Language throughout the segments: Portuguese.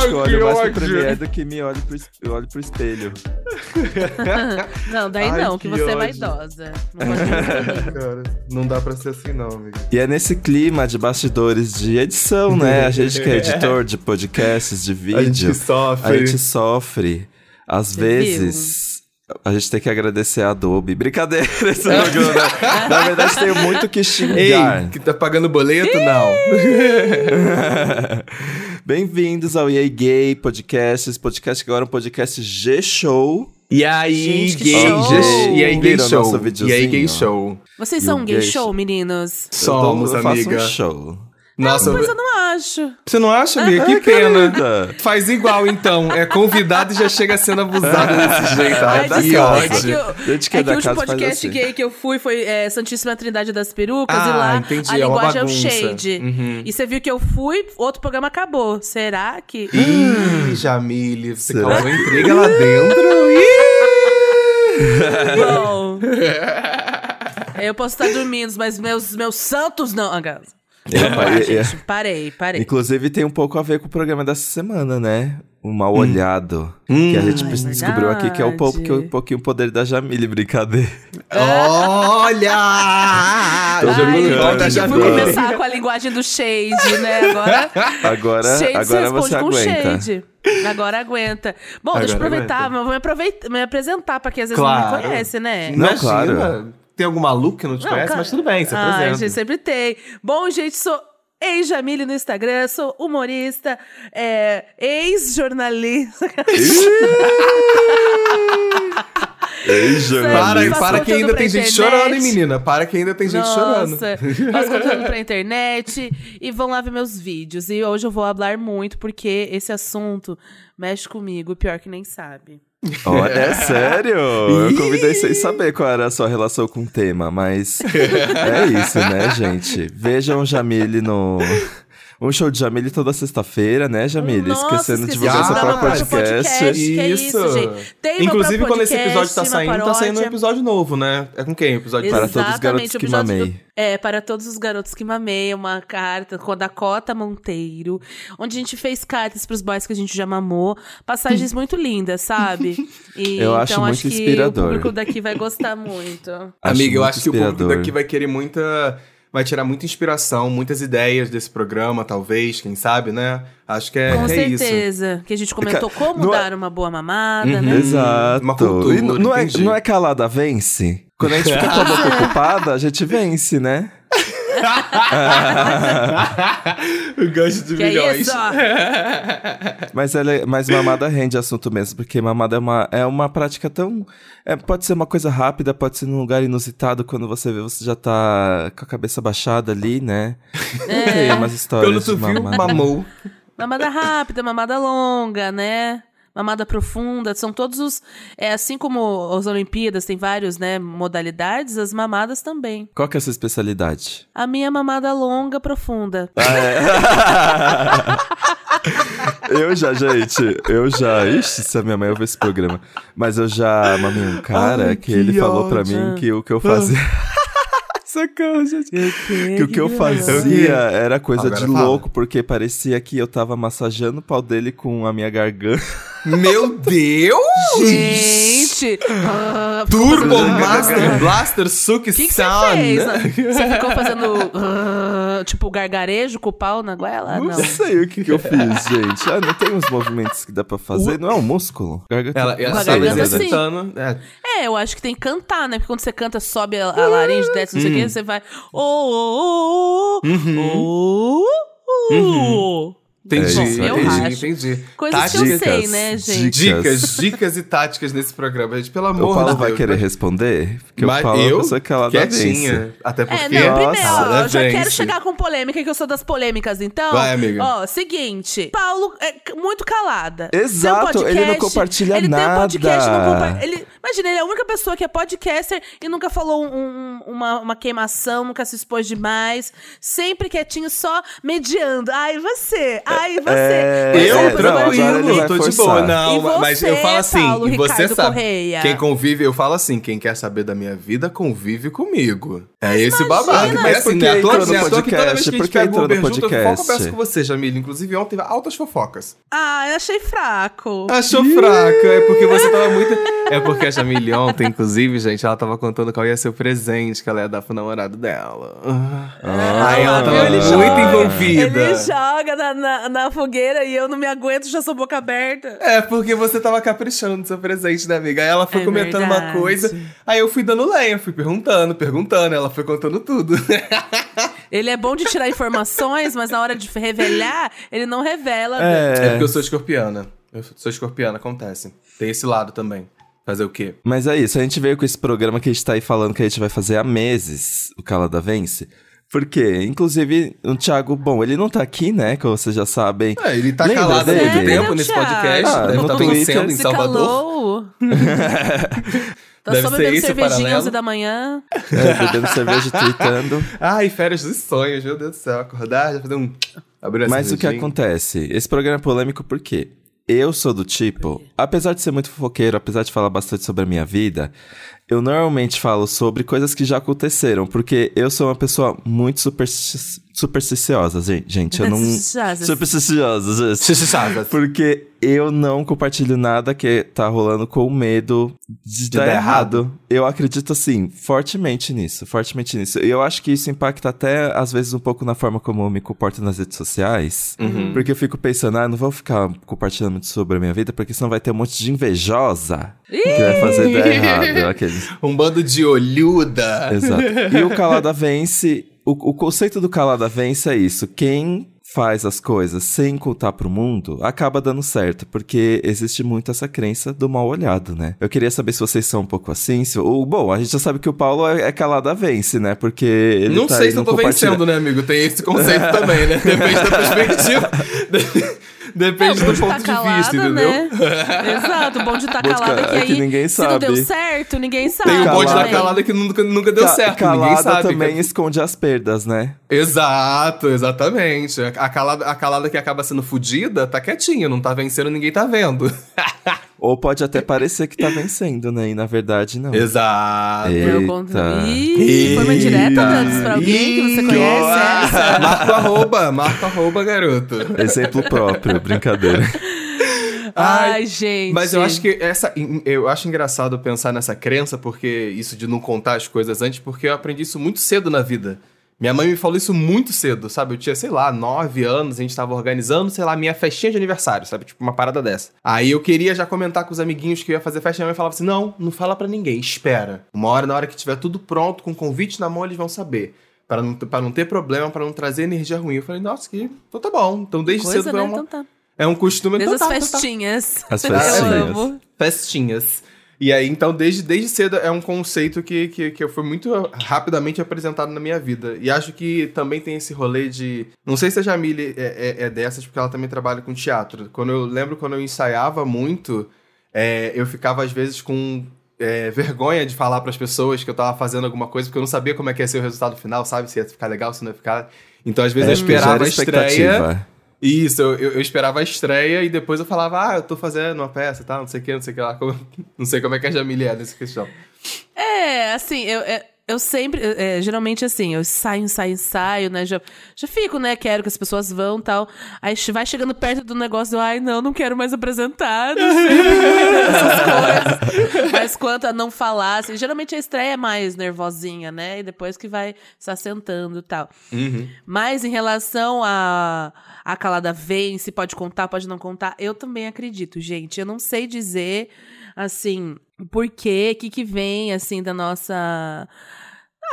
acho que eu olho mais pro. Premiere do que me olho pro, eu olho pro espelho. não, daí Ai, não, que que você é ódio. vaidosa. Não Cara, não dá pra ser assim, não, amigo. E é nesse clima de bastidores de edição, né? A gente que é editor de podcasts, de A gente vídeo, sofre. a gente sofre. Às Você vezes, a gente tem que agradecer a Adobe. Brincadeira, esse programa. né? Na verdade, tenho muito que Ei, xingar. que tá pagando boleto? Não. Bem-vindos ao EA Gay Podcast. Esse podcast que agora é um podcast G-Show. E aí, Gente, gay, show! E aí, gay show. E aí, gay show. Vocês E são o gay gay show, meninos? Somos, eu faço amiga. um show. Nossa, Mas eu não acho. você não acha, amiga? Que Ai, pena. querida. Faz igual, então. É convidado e já chega sendo abusado desse jeito. Ai, Ai, da que casa. É ódio. que, o- Gente que é é que o último podcast assim. gay que eu fui foi é, Santíssima Trindade das Perucas e Ah, lá entendi, a é linguagem é o bagunça. shade. Uhum. E você viu que eu fui, outro programa acabou. Será que. Ih, Jamile, você Será causou intriga lá dentro. Ih! Bom. eu posso estar dormindo, mas meus, meus santos não. Ah, Ah, e- e- gente, parei, parei. Inclusive tem um pouco a ver com o programa dessa semana, né? O mal olhado. Que a gente Ai, descobriu aqui que é um, pouco, verdade. que é um pouquinho o poder da Jamile, brincadeira. Olha! Tô da jogando. fui Jamile. começar com a linguagem do shade, né? Agora, Agora, shade se agora responde você com aguenta. shade. Agora aguenta. Bom, deixa eu Agora aproveitar, aguenta. mas eu vou me, aproveitar, me apresentar pra quem às vezes não Claro. me conhece, né? Não, Imagina, claro. Tem algum maluco que não te Não, conhece, cara- mas tudo bem, você Ai, apresenta. gente, sempre tem. Bom, gente, sou ex-Jamile no Instagram, sou humorista, é, ex-jornalista. Para, para que ainda tem gente internet. chorando, hein, menina? Para que ainda tem gente chorando. Nossa, faço conteúdo pra internet e vão lá ver meus vídeos. E hoje eu vou falar muito porque esse assunto mexe comigo, pior que nem sabe. Olha, é sério? Eu convidei sem saber qual era a sua relação com o tema, mas é isso, né, gente? Vejam Jamile no. Um show de Jamile toda sexta-feira, né, Jamile? Nossa, Esquecendo de divulgar próprio dar uma podcast. que é isso, gente. Tem Inclusive, próprio quando esse episódio tá podcast, saindo, uma tá saindo um episódio novo, né? É com quem o episódio? Para todos os garotos Exatamente, o que episódio mamei. do- é, para todos os garotos que mamei, uma carta com a Dakota Monteiro, onde a gente fez cartas pros boys que a gente já mamou, passagens muito lindas, sabe? E, Eu acho então muito acho que inspirador. o público daqui vai gostar muito. Amiga, eu acho que o público inspirador. daqui vai querer muita. Vai tirar muita inspiração, muitas ideias desse programa, talvez, quem sabe, né? Acho que é, Com que é isso. certeza. Que a gente comentou como não é- dar uma boa mamada, Uhum. né? Exato. Uma cultura, E não, não é, entendi. não é calada vence? Quando a gente fica com a boca ocupada, a gente vence, né? Eu gosto de Que é milhões. isso, ó. Mas, ela é- mas mamada rende assunto mesmo, porque mamada é uma, é uma prática tão. é, pode ser uma coisa rápida, pode ser num lugar inusitado, quando você vê, você já tá com a cabeça baixada ali, né? É. Tem umas histórias. Quando tu de viu, mamada. mamou. Mamada rápida, mamada longa, né? Mamada profunda, são todos os. É assim como as Olimpíadas tem vários, né, modalidades, as mamadas também. Qual que é a sua especialidade? A minha é mamada longa, profunda. eu já, gente, eu já. Ixi, se a minha mãe ouvir esse programa. Mas eu já mamei um cara Ai, que, que ele falou pra ódio. mim que o que eu fazia. Socorro, gente. Que o que eu fazia era coisa Agora de fala. louco, porque parecia que eu tava massageando o pau dele com a minha garganta. Meu Deus! Gente! ah, Turbo Master Blaster Suki que que você Sound. né? Você ficou fazendo, ah, tipo, gargarejo com o pau na goela? Não, Não. sei o que, que eu fiz, gente. Ah, não tem uns movimentos que dá pra fazer? Não é um músculo? Garganta. Ela, ela garganta, sim. exercitando. É, É, eu acho que tem que cantar, né? Porque quando você canta, sobe a, a laringe, desce, não sei o Hum. quê, você vai. Oh, oh, oh, Uhum. oh, oh, oh. Entendi, É isso, eu entendi, acho. entendi. Coisas que eu Dicas, sei, né, gente? Dicas, dicas e táticas nesse programa, gente. Pelo amor O Paulo de vai Deus. querer mas- responder? Porque Mas o Paulo é eu, uma pessoa que ela vence. quietinha. Até porque... É, não, primeiro, Nossa, ó, eu já quero chegar com polêmica, que eu sou das polêmicas, então. Vai, amiga. Ó, seguinte. Paulo é muito calada. Exato, Tem um ele não podcast, compartilha ele nada. tem um podcast, não compa- ele, Imagina, ele é a única pessoa que é podcaster e nunca falou um- uma, uma queimação, nunca se expôs demais. Sempre quietinho, só mediando. Ai, você. Ai, Ai, e você? É, Você, Eu, é, você não, tranquilo, tô de boa. Não, E mas você, eu falo assim, Paulo e você Ricardo sabe. Correia? Quem convive, eu falo assim, quem quer saber da minha vida, convive comigo. É esse babado. imagina. Mas Mas assim, por que né? toa- entrou no que toda vez podcast? que a gente pega o no Uber junto, eu podcast? converso com você, Jamile. Inclusive, ontem teve altas fofocas. Ah, eu achei fraco. Achou fraca, é porque você tava muito. É porque a Jamile ontem, inclusive, gente, ela tava contando qual ia ser o presente que ela ia dar pro namorado dela. Ah, Aí ela tava Ele muito joga, envolvida. Ele joga na, na, na fogueira e eu não me aguento, já sou boca aberta. É, porque você tava caprichando no seu presente, né, amiga? Aí ela foi É comentando uma verdade. coisa, aí eu fui dando lenha, fui perguntando, perguntando, ela foi contando tudo. Ele é bom de tirar informações, mas na hora de revelar, ele não revela. É É, porque eu sou escorpiana. Eu sou escorpiana, acontece. Tem esse lado também. Fazer o quê? Mas é isso, a gente veio com esse programa que a gente tá aí falando que a gente vai fazer há meses, o Calada Vence. Por quê? Inclusive, o Thiago, bom, ele não tá aqui, né? Como vocês já sabem. É, ele tá Lembra calado há muito tempo nesse podcast, Ah, deve estar Twitter. vencendo em Se Salvador. tá Deve só ser bebendo cervejinha paralelo. 11 da manhã. É, bebendo cerveja e tweetando. Ai, férias dos sonhos, meu Deus do céu. Acordar, já fazer um... Abrir Mas o que acontece? Esse programa é polêmico por quê? Eu sou do tipo, apesar de ser muito fofoqueiro, apesar de falar bastante sobre a minha vida, eu normalmente falo sobre coisas que já aconteceram, porque eu sou uma pessoa muito supersti- supersticiosa, gente. Eu não. Supersticiosa. Supersticiosa. Porque eu não compartilho nada que tá rolando com medo de, dar dar errado. Eu acredito, assim, fortemente nisso, fortemente nisso. E eu acho que isso impacta até, às vezes, um pouco na forma como eu me comporto nas redes sociais. Uhum. Porque eu fico pensando, ah, não vou ficar compartilhando muito sobre a minha vida, porque senão vai ter um monte de invejosa que vai fazer dar errado. Aqueles. Um bando de olhuda. Exato. E o Calada Vence, o, o conceito do Calada Vence é isso. Quem faz as coisas sem contar pro mundo, acaba dando certo, porque existe muito essa crença do mal olhado, né? Eu queria saber se vocês são um pouco assim, se, ou, bom, a gente já sabe que o Paulo é, é Calada Vence, né? Porque ele Não tá sei se eu tô vencendo, né, amigo? Tem esse conceito também, né? Depende da perspectiva. Depende É, do de ponto tá de vista, entendeu? né? Exato, o bom de estar Bom de calada é ca- que é aí, que ninguém se não deu sabe. certo, ninguém sabe. Tem o bonde da Calada. calada que nunca, nunca deu Ca- certo, calada ninguém sabe. também esconde as perdas, né? Exato, exatamente. A calada, a calada que acaba sendo fudida tá quietinha, não tá vencendo, ninguém tá vendo. Ou pode até parecer que tá vencendo, né? E na verdade, não. Exato. Eita. Eu conto... Ih, foi uma direta, Dantas, pra alguém que você conhece ó, essa? Marca o arroba, marca o arroba, garoto. Exemplo próprio, brincadeira. Ai, gente. Mas eu acho que essa. Eu acho engraçado pensar nessa crença, porque isso de não contar as coisas antes, porque eu aprendi isso muito cedo na vida. Minha mãe me falou isso muito cedo, sabe? Eu tinha, sei lá, nove anos, a gente tava organizando, sei lá, minha festinha de aniversário, sabe? Tipo, uma parada dessa. Aí eu queria já comentar com os amiguinhos que eu ia fazer festa, e minha mãe falava assim: não, não fala pra ninguém, espera. Uma hora, na hora que tiver tudo pronto, com convite na mão, eles vão saber. Pra não, pra não ter problema, pra não trazer energia ruim. Eu falei, nossa, que. Então tá bom. Então desde Coisa, cedo né? é, uma- Então tá. é um costume. Desde então as tá, então tá. festinhas. As Eu festinhas. amo. festinhas. E aí, então, desde, desde cedo é um conceito que, que, que foi muito rapidamente apresentado na minha vida. E acho que também tem esse rolê de. Não sei se a Jamile é, é, é dessas, porque ela também trabalha com teatro. Quando eu lembro quando eu ensaiava muito, é, eu ficava às vezes com. é, vergonha de falar para as pessoas que eu tava fazendo alguma coisa, porque eu não sabia como é que ia ser o resultado final, sabe? Se ia ficar legal, se não ia ficar. Então, às vezes, eu É, porque esperava a estreia. Isso, eu, eu, esperava a estreia e depois eu falava, ah, eu tô fazendo uma peça e tal, não sei o que, não sei o que lá. Como- Não sei como é que a Jamile é nessa questão. É, assim, eu, é, eu sempre, é, geralmente assim, eu saio, ensaio, ensaio, né? Já, já fico, né? Quero que as pessoas vão e tal. Aí vai chegando perto do negócio, ai, não, não quero mais apresentar, não sei, essas coisas. Mas quanto a não falar, assim, geralmente a estreia é mais nervosinha, né? E depois que vai se assentando e tal. Mas em relação a a calada vence, pode contar, pode não contar, eu também acredito, gente. Eu não sei dizer, assim, por quê, o que que vem, assim, da nossa...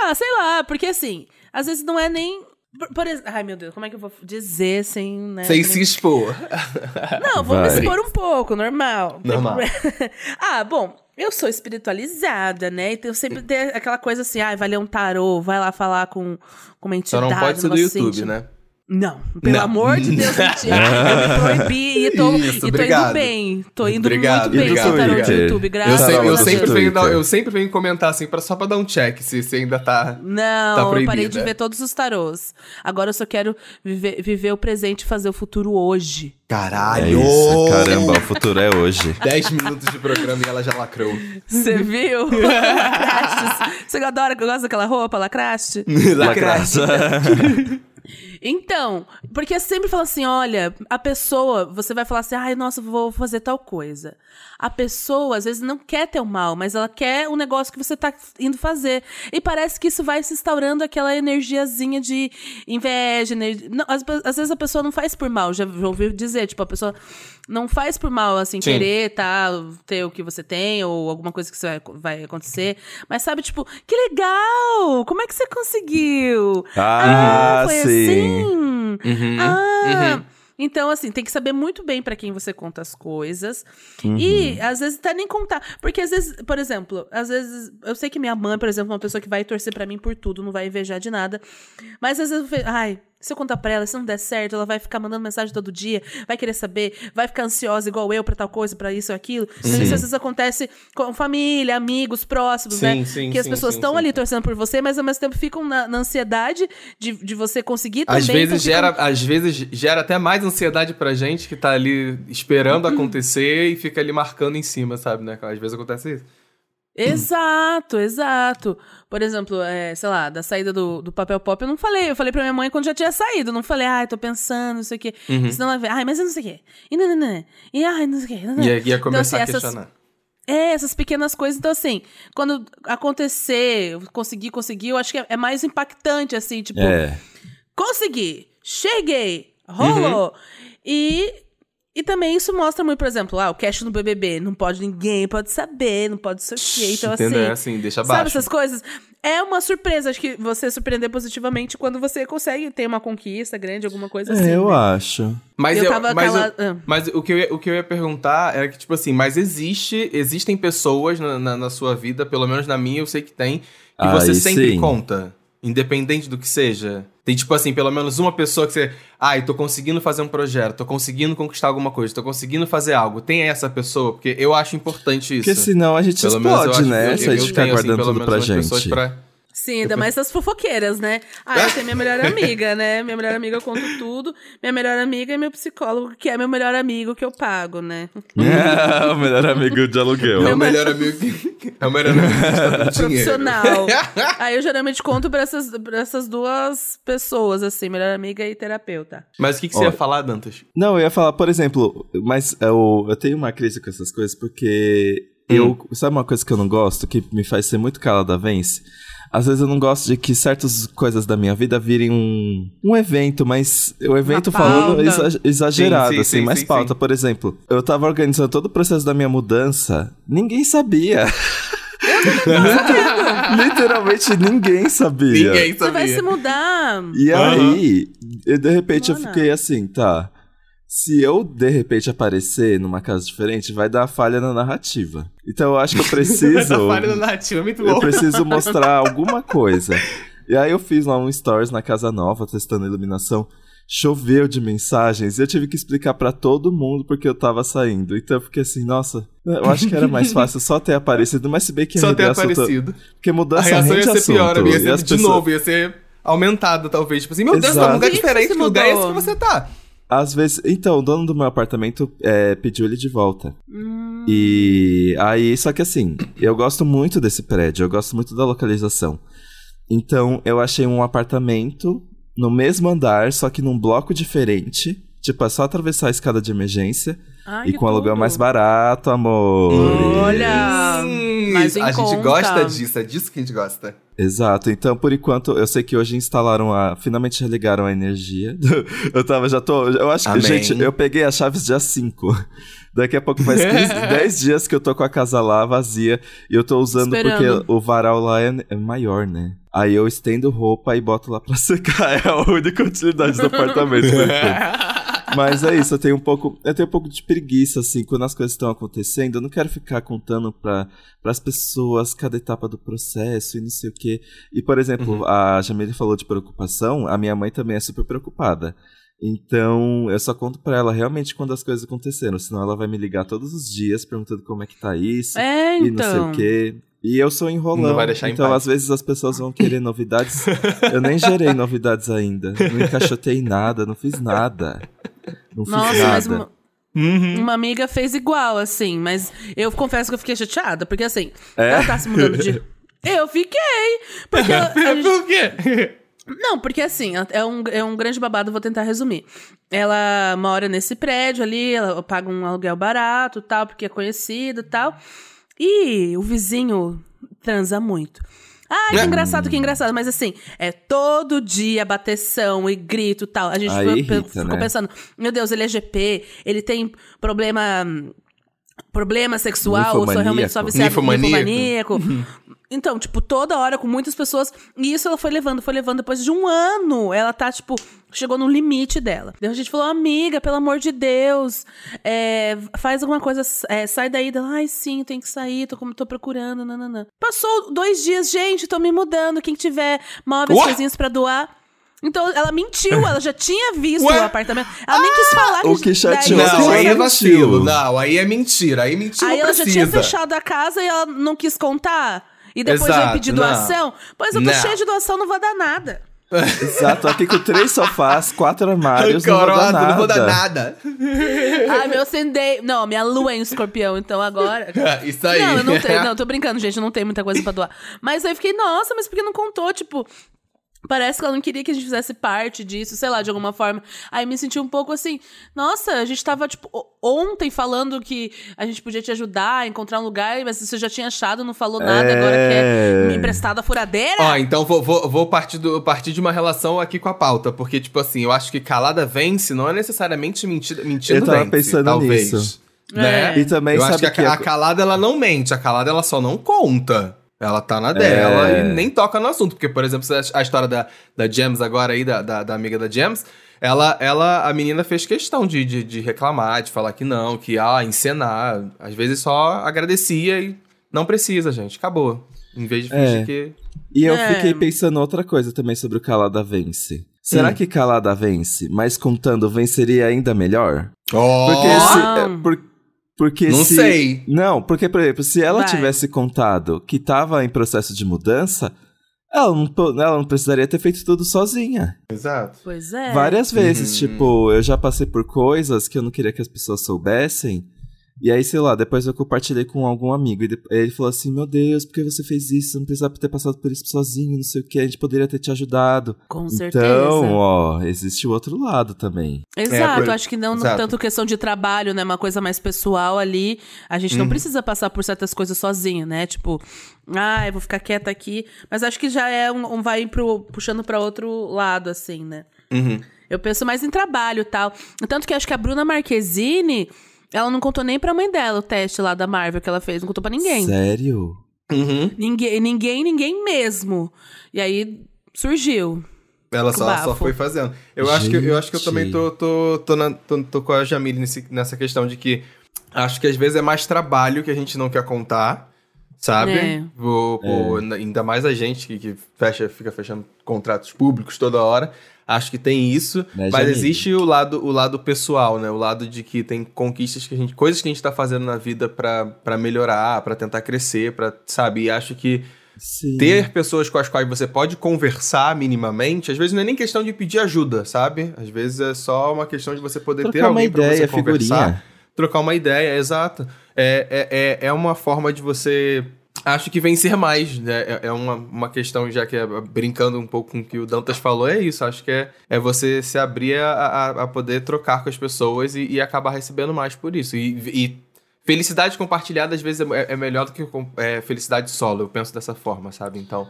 Ah, sei lá, porque assim, às vezes não é nem... Por, por ex- Ai, meu Deus, como é que eu vou dizer sem... Né, Sem nem- se expor. Não, vou me Vai. expor um pouco, normal. Normal. ah, bom, eu sou espiritualizada, né? Então eu sempre tenho aquela coisa assim, ah, vai ler um tarô, vai lá falar com, com uma Só entidade. não pode ser do YouTube, assim, né? Não, pelo Não. amor de Deus, mentira. Eu me proibi e tô, Isso, e tô indo bem. Tô indo Obrigado, muito bem obrigado. sem tarô de Twitter? YouTube, Eu, graças eu, Deus. sempre no venho, eu sempre venho comentar assim, pra, só pra dar um check se você ainda tá. Tá Não, eu proibida. parei de ver todos os tarôs. Agora eu só quero viver, viver o presente e fazer o futuro hoje. É Caralho! isso, caramba, o futuro é hoje. 10 minutos de programa e ela já lacrou. Você viu? Lacrastes. Você adora, gosta daquela roupa, lacraste? Lacraste. Então, porque sempre fala assim, olha, a pessoa, você vai falar assim, ai, nossa, vou fazer tal coisa. A pessoa, às vezes, não quer ter o mal, mas ela quer o negócio que você tá indo fazer. E parece que isso vai se instaurando aquela energiazinha de inveja, energia... Não, às, às vezes a pessoa não faz por mal, já, ouvi dizer, tipo, a pessoa não faz por mal, assim, Sim. querer, tá, ter o que você tem, ou alguma coisa que vai, vai acontecer. Mas sabe, tipo, que legal! Como é que você conseguiu? Ah, foi sim. assim? Uhum, Ah! Então, assim, tem que saber muito bem pra quem você conta as coisas. Uhum. E, às vezes, até nem contar. Porque, às vezes, por exemplo, às vezes. Eu sei que minha mãe, por exemplo, é uma pessoa que vai torcer pra mim por tudo, não vai invejar de nada. Mas, às vezes, eu vejo, ai. Se eu contar pra ela, se não der certo, ela vai ficar mandando mensagem todo dia, vai querer saber, vai ficar ansiosa igual eu pra tal coisa, pra isso ou aquilo. Então, Isso às vezes acontece com família, amigos próximos, Sim, né? sim, que as sim, pessoas sim, estão sim. ali torcendo por você, mas ao mesmo tempo ficam na, na ansiedade de, de você conseguir também. Às vezes, então ficam- gera, às vezes gera até mais ansiedade pra gente que tá ali esperando Uhum. acontecer e fica ali marcando em cima, sabe, né? Às vezes acontece isso. Exato, exato. Por exemplo, é, sei lá, da saída do, do papel pop, eu não falei. Eu falei pra minha mãe quando já tinha saído. Não falei, ai, tô pensando, não sei o quê. Uhum. Senão ela vai, ai, mas eu não sei o quê. E não, não, não. E ai, não sei o quê. Não, não. Ia, ia começar assim, a essas- questionar. É, essas pequenas coisas. Então, assim, quando acontecer, eu conseguir, conseguir, eu acho que é, é mais impactante, assim, tipo, É. consegui, cheguei, rolou. E, e também isso mostra muito, por exemplo, ah, o cash no BBB, não pode ninguém, pode saber, não pode ser o quê. Então, Entendeu? É assim, assim, deixa sabe abaixo. essas coisas? É uma surpresa, acho que você surpreender positivamente quando você consegue ter uma conquista grande, alguma coisa assim. É, eu né? acho. Mas, Eu eu, tava mas, cala- eu- ah. mas o, que eu ia, o que eu ia perguntar era que, tipo assim, mas existe, existem pessoas na, na, na sua vida, pelo menos na minha eu sei que tem, que Aí você sempre sim. conta, independente do que seja. Tem, tipo assim, pelo menos uma pessoa que você. Ai, tô conseguindo fazer um projeto, tô conseguindo conquistar alguma coisa, tô conseguindo fazer algo. Tem essa pessoa, porque eu acho importante isso. Porque senão a gente Pelo menos eu explode, acho- né? eu- Se a eu gente ficar assim, guardando pelo tudo menos pra gente. pra- Sim, ainda mais das fofoqueiras, né? Ah, eu tenho minha melhor amiga, né? Minha melhor amiga eu conto tudo. Minha melhor amiga é meu psicólogo, que é meu melhor amigo que eu pago, né? o melhor amigo de aluguel. É o melhor amigo que. É o melhor amigo que dinheiro. Profissional. Aí eu geralmente conto pra essas, pra essas duas pessoas, assim, melhor amiga e terapeuta. Mas o que, que você Olha. ia falar, Dantas? Não, eu ia falar, por exemplo, mas eu, eu tenho uma crise com essas coisas porque eu. Sabe uma coisa que eu não gosto, que me faz ser muito calada vence? Às vezes eu não gosto de que certas coisas da minha vida virem um, um evento, mas o evento falando exa- exagerado, Sim, sim, assim, sim, mais sim, pauta. sim. Por exemplo, eu tava organizando todo o processo da minha mudança, ninguém sabia. Literalmente ninguém sabia. Ninguém Você vai se sabia. mudar. E Aham. aí, eu, de repente eu fiquei assim, tá. Se eu de repente aparecer numa casa diferente, vai dar falha na narrativa. Então eu acho que eu preciso. Essa falha na narrativa é muito eu bom. preciso mostrar alguma coisa. E aí eu fiz lá um stories na casa nova, testando a iluminação. Choveu de mensagens e eu tive que explicar pra todo mundo porque eu tava saindo. Então eu fiquei assim, nossa, eu acho que era mais fácil só ter aparecido, mas se bem que Só ter assunto- aparecido. Porque A mudança reação ia ser pior, assunto, ia e ser de pessoas- novo, ia ser aumentada, talvez. Tipo assim, meu Deus, tá Exato. num lugar diferente, que lugar é esse que você tá? Às vezes. Então, o dono do meu apartamento é, pediu ele de volta. Hum, E aí, só que assim, eu gosto muito desse prédio, eu gosto muito da localização. Então, eu achei um apartamento no mesmo andar, só que num bloco diferente. Tipo, é só atravessar a escada de emergência ai, e com aluguel tudo. mais barato, amor. Olha, Em a gente gosta disso, é disso que a gente gosta. Exato. Então, por enquanto, eu sei que hoje instalaram a. Finalmente religaram a energia. eu tava, já tô. Eu acho que, Amém. gente, eu peguei as chaves dia 5. Daqui a pouco faz 15, 10 dias que eu tô com a casa lá vazia e eu tô usando Esperando. porque o varal lá é, é maior, né? Aí eu estendo roupa e boto lá pra secar. É a única utilidade do apartamento. Mas é isso, eu tenho um pouco, eu tenho um pouco de preguiça, assim, quando as coisas estão acontecendo. Eu não quero ficar contando para as pessoas cada etapa do processo e não sei o quê. E, por exemplo, uhum. a Jamile falou de preocupação, a minha mãe também é super preocupada. Então, eu só conto pra ela realmente quando as coisas aconteceram, senão ela vai me ligar todos os dias perguntando como é que tá isso é, e não sei o então. quê. E eu sou enrolando. vai deixar então, às vezes as pessoas vão querer novidades. eu nem gerei novidades ainda. Não encaixotei nada, não fiz nada. Não fiz Nossa, nada. mas uma, uma amiga fez igual, assim, mas eu confesso que eu fiquei chateada, porque assim, É? ela tá se mudando de. Eu fiquei! Porque ela- gente- Por quê? Não, porque assim, é um, é um grande babado, vou tentar resumir. Ela mora nesse prédio ali, ela paga um aluguel barato tal, porque é conhecido e tal. E o vizinho transa muito. Ah, que É. engraçado, que engraçado. Mas assim, é todo dia bateção e grito e tal. A gente Aí ficou, irrita, ficou né? pensando, meu Deus, ele é GP, ele tem problema. Problema sexual, ou sou realmente só viciado Ninfomaníaco. ninfomaníaco. Então, tipo, toda hora com muitas pessoas. E isso ela foi levando, foi levando. Depois de um ano, ela tá, tipo, chegou no limite dela. Daí a gente falou, amiga, pelo amor de Deus, é, faz alguma coisa, é, sai daí. Dela, ai, sim, tem que sair, tô, como- tô procurando, nananã. Passou dois dias, gente, tô me mudando. Quem tiver móveis, Ué? coisinhas pra doar. Então, ela mentiu, ela já tinha visto Ué? o apartamento. Ela nem quis falar o que chateou daí- Não, Não, aí é vacilo. Não, aí é mentira. Aí mentira Aí não ela já precisa. tinha fechado a casa e ela não quis contar. E depois Exato, veio pedir não. doação. Pois eu tô Não. cheia de doação, não vou dar nada. Exato, aqui com três sofás, quatro armários, não vou dar nada. não vou dar nada. Ai, meu acendei. Não, minha lua é em escorpião, então agora. Isso aí. Não, eu não tenho. Não, tô brincando, gente. Eu não tenho muita coisa pra doar. Mas aí eu fiquei, nossa, mas por que não contou? Tipo. Parece que ela não queria que a gente fizesse parte disso, sei lá, de alguma forma. Aí me senti um pouco assim, nossa, a gente tava, tipo, ontem falando que a gente podia te ajudar a encontrar um lugar, mas você já tinha achado, não falou nada, agora É. quer me emprestar da furadeira? Ó, então vou, vou, vou partir, do, partir de uma relação aqui com a pauta, porque, tipo assim, eu acho que calada vence não é necessariamente mentira, mentira Eu tava vence, pensando talvez. nisso. Né? É. E também eu sabe acho que, a, que a a- calada ela não mente, a calada ela só não conta. Ela tá na dela É. e nem toca no assunto. Porque, por exemplo, a história da, da James agora aí, da, da, da amiga da James, ela, ela, a menina fez questão de, de, de reclamar, de falar que não, que, ah, encenar. Às vezes só agradecia e não precisa, gente. Acabou. Em vez de fingir É. que... E eu É. fiquei pensando outra coisa também sobre o Calada Vence. Será Hum. que Calada vence, mas contando venceria ainda melhor? Oh! Porque se. é, por- porque Não se- sei. Não, porque, por exemplo, se ela Vai. tivesse contado que tava em processo de mudança, ela não, ela não precisaria ter feito tudo sozinha. Exato. Pois é. Várias vezes, Uhum. tipo, eu já passei por coisas que eu não queria que as pessoas soubessem. E aí, sei lá, depois eu compartilhei com algum amigo. E ele falou assim: Meu Deus, por que você fez isso? Você não precisava ter passado por isso sozinho, não sei o que, a gente poderia ter te ajudado. Com certeza. Então, ó, existe o outro lado também. Exato, É, por- acho que não Exato. tanto questão de trabalho, né? Uma coisa mais pessoal ali. A gente não Uhum. precisa passar por certas coisas sozinho, né? Tipo, ah, eu vou ficar quieta aqui. Mas acho que já é um, um vai pro, puxando pra outro lado, assim, né? Uhum. Eu penso mais em trabalho e tal. Tanto que acho que a Bruna Marquezine, ela não contou nem pra mãe dela o teste lá da Marvel que ela fez, não contou pra ninguém. Sério? Uhum. Ninguém, ninguém, ninguém mesmo. E aí surgiu. Ela só, só foi fazendo. Eu acho, que, eu acho que eu Gente. também tô, tô, tô, na- tô, tô com a Jamile nesse- nessa questão de que acho que às vezes é mais trabalho que a gente não quer contar, sabe? É. Vou- vou- Ainda mais a gente que, que fecha, fica fechando contratos públicos toda hora. Acho que tem isso, Né, mas existe o lado, o lado pessoal, né? O lado de que tem conquistas que a gente, coisas que a gente tá fazendo na vida pra pra melhorar, pra tentar crescer, pra, sabe? E acho que Sim. ter pessoas com as quais você pode conversar minimamente, às vezes não é nem questão de pedir ajuda, sabe? Às vezes é só uma questão de você poder ter Trocar uma alguém pra ideia, você conversar, trocar uma ideia, exato. É, é, é, é uma forma de você. Acho que vencer mais, né? É, é uma, uma questão, já que é brincando um pouco com o que o Dantas falou, é isso. Acho que é, é você se abrir a, a, a poder trocar com as pessoas e, e acabar recebendo mais por isso. E, e felicidade compartilhada, às vezes, é, é melhor do que é, felicidade solo. Eu penso dessa forma, sabe? Então,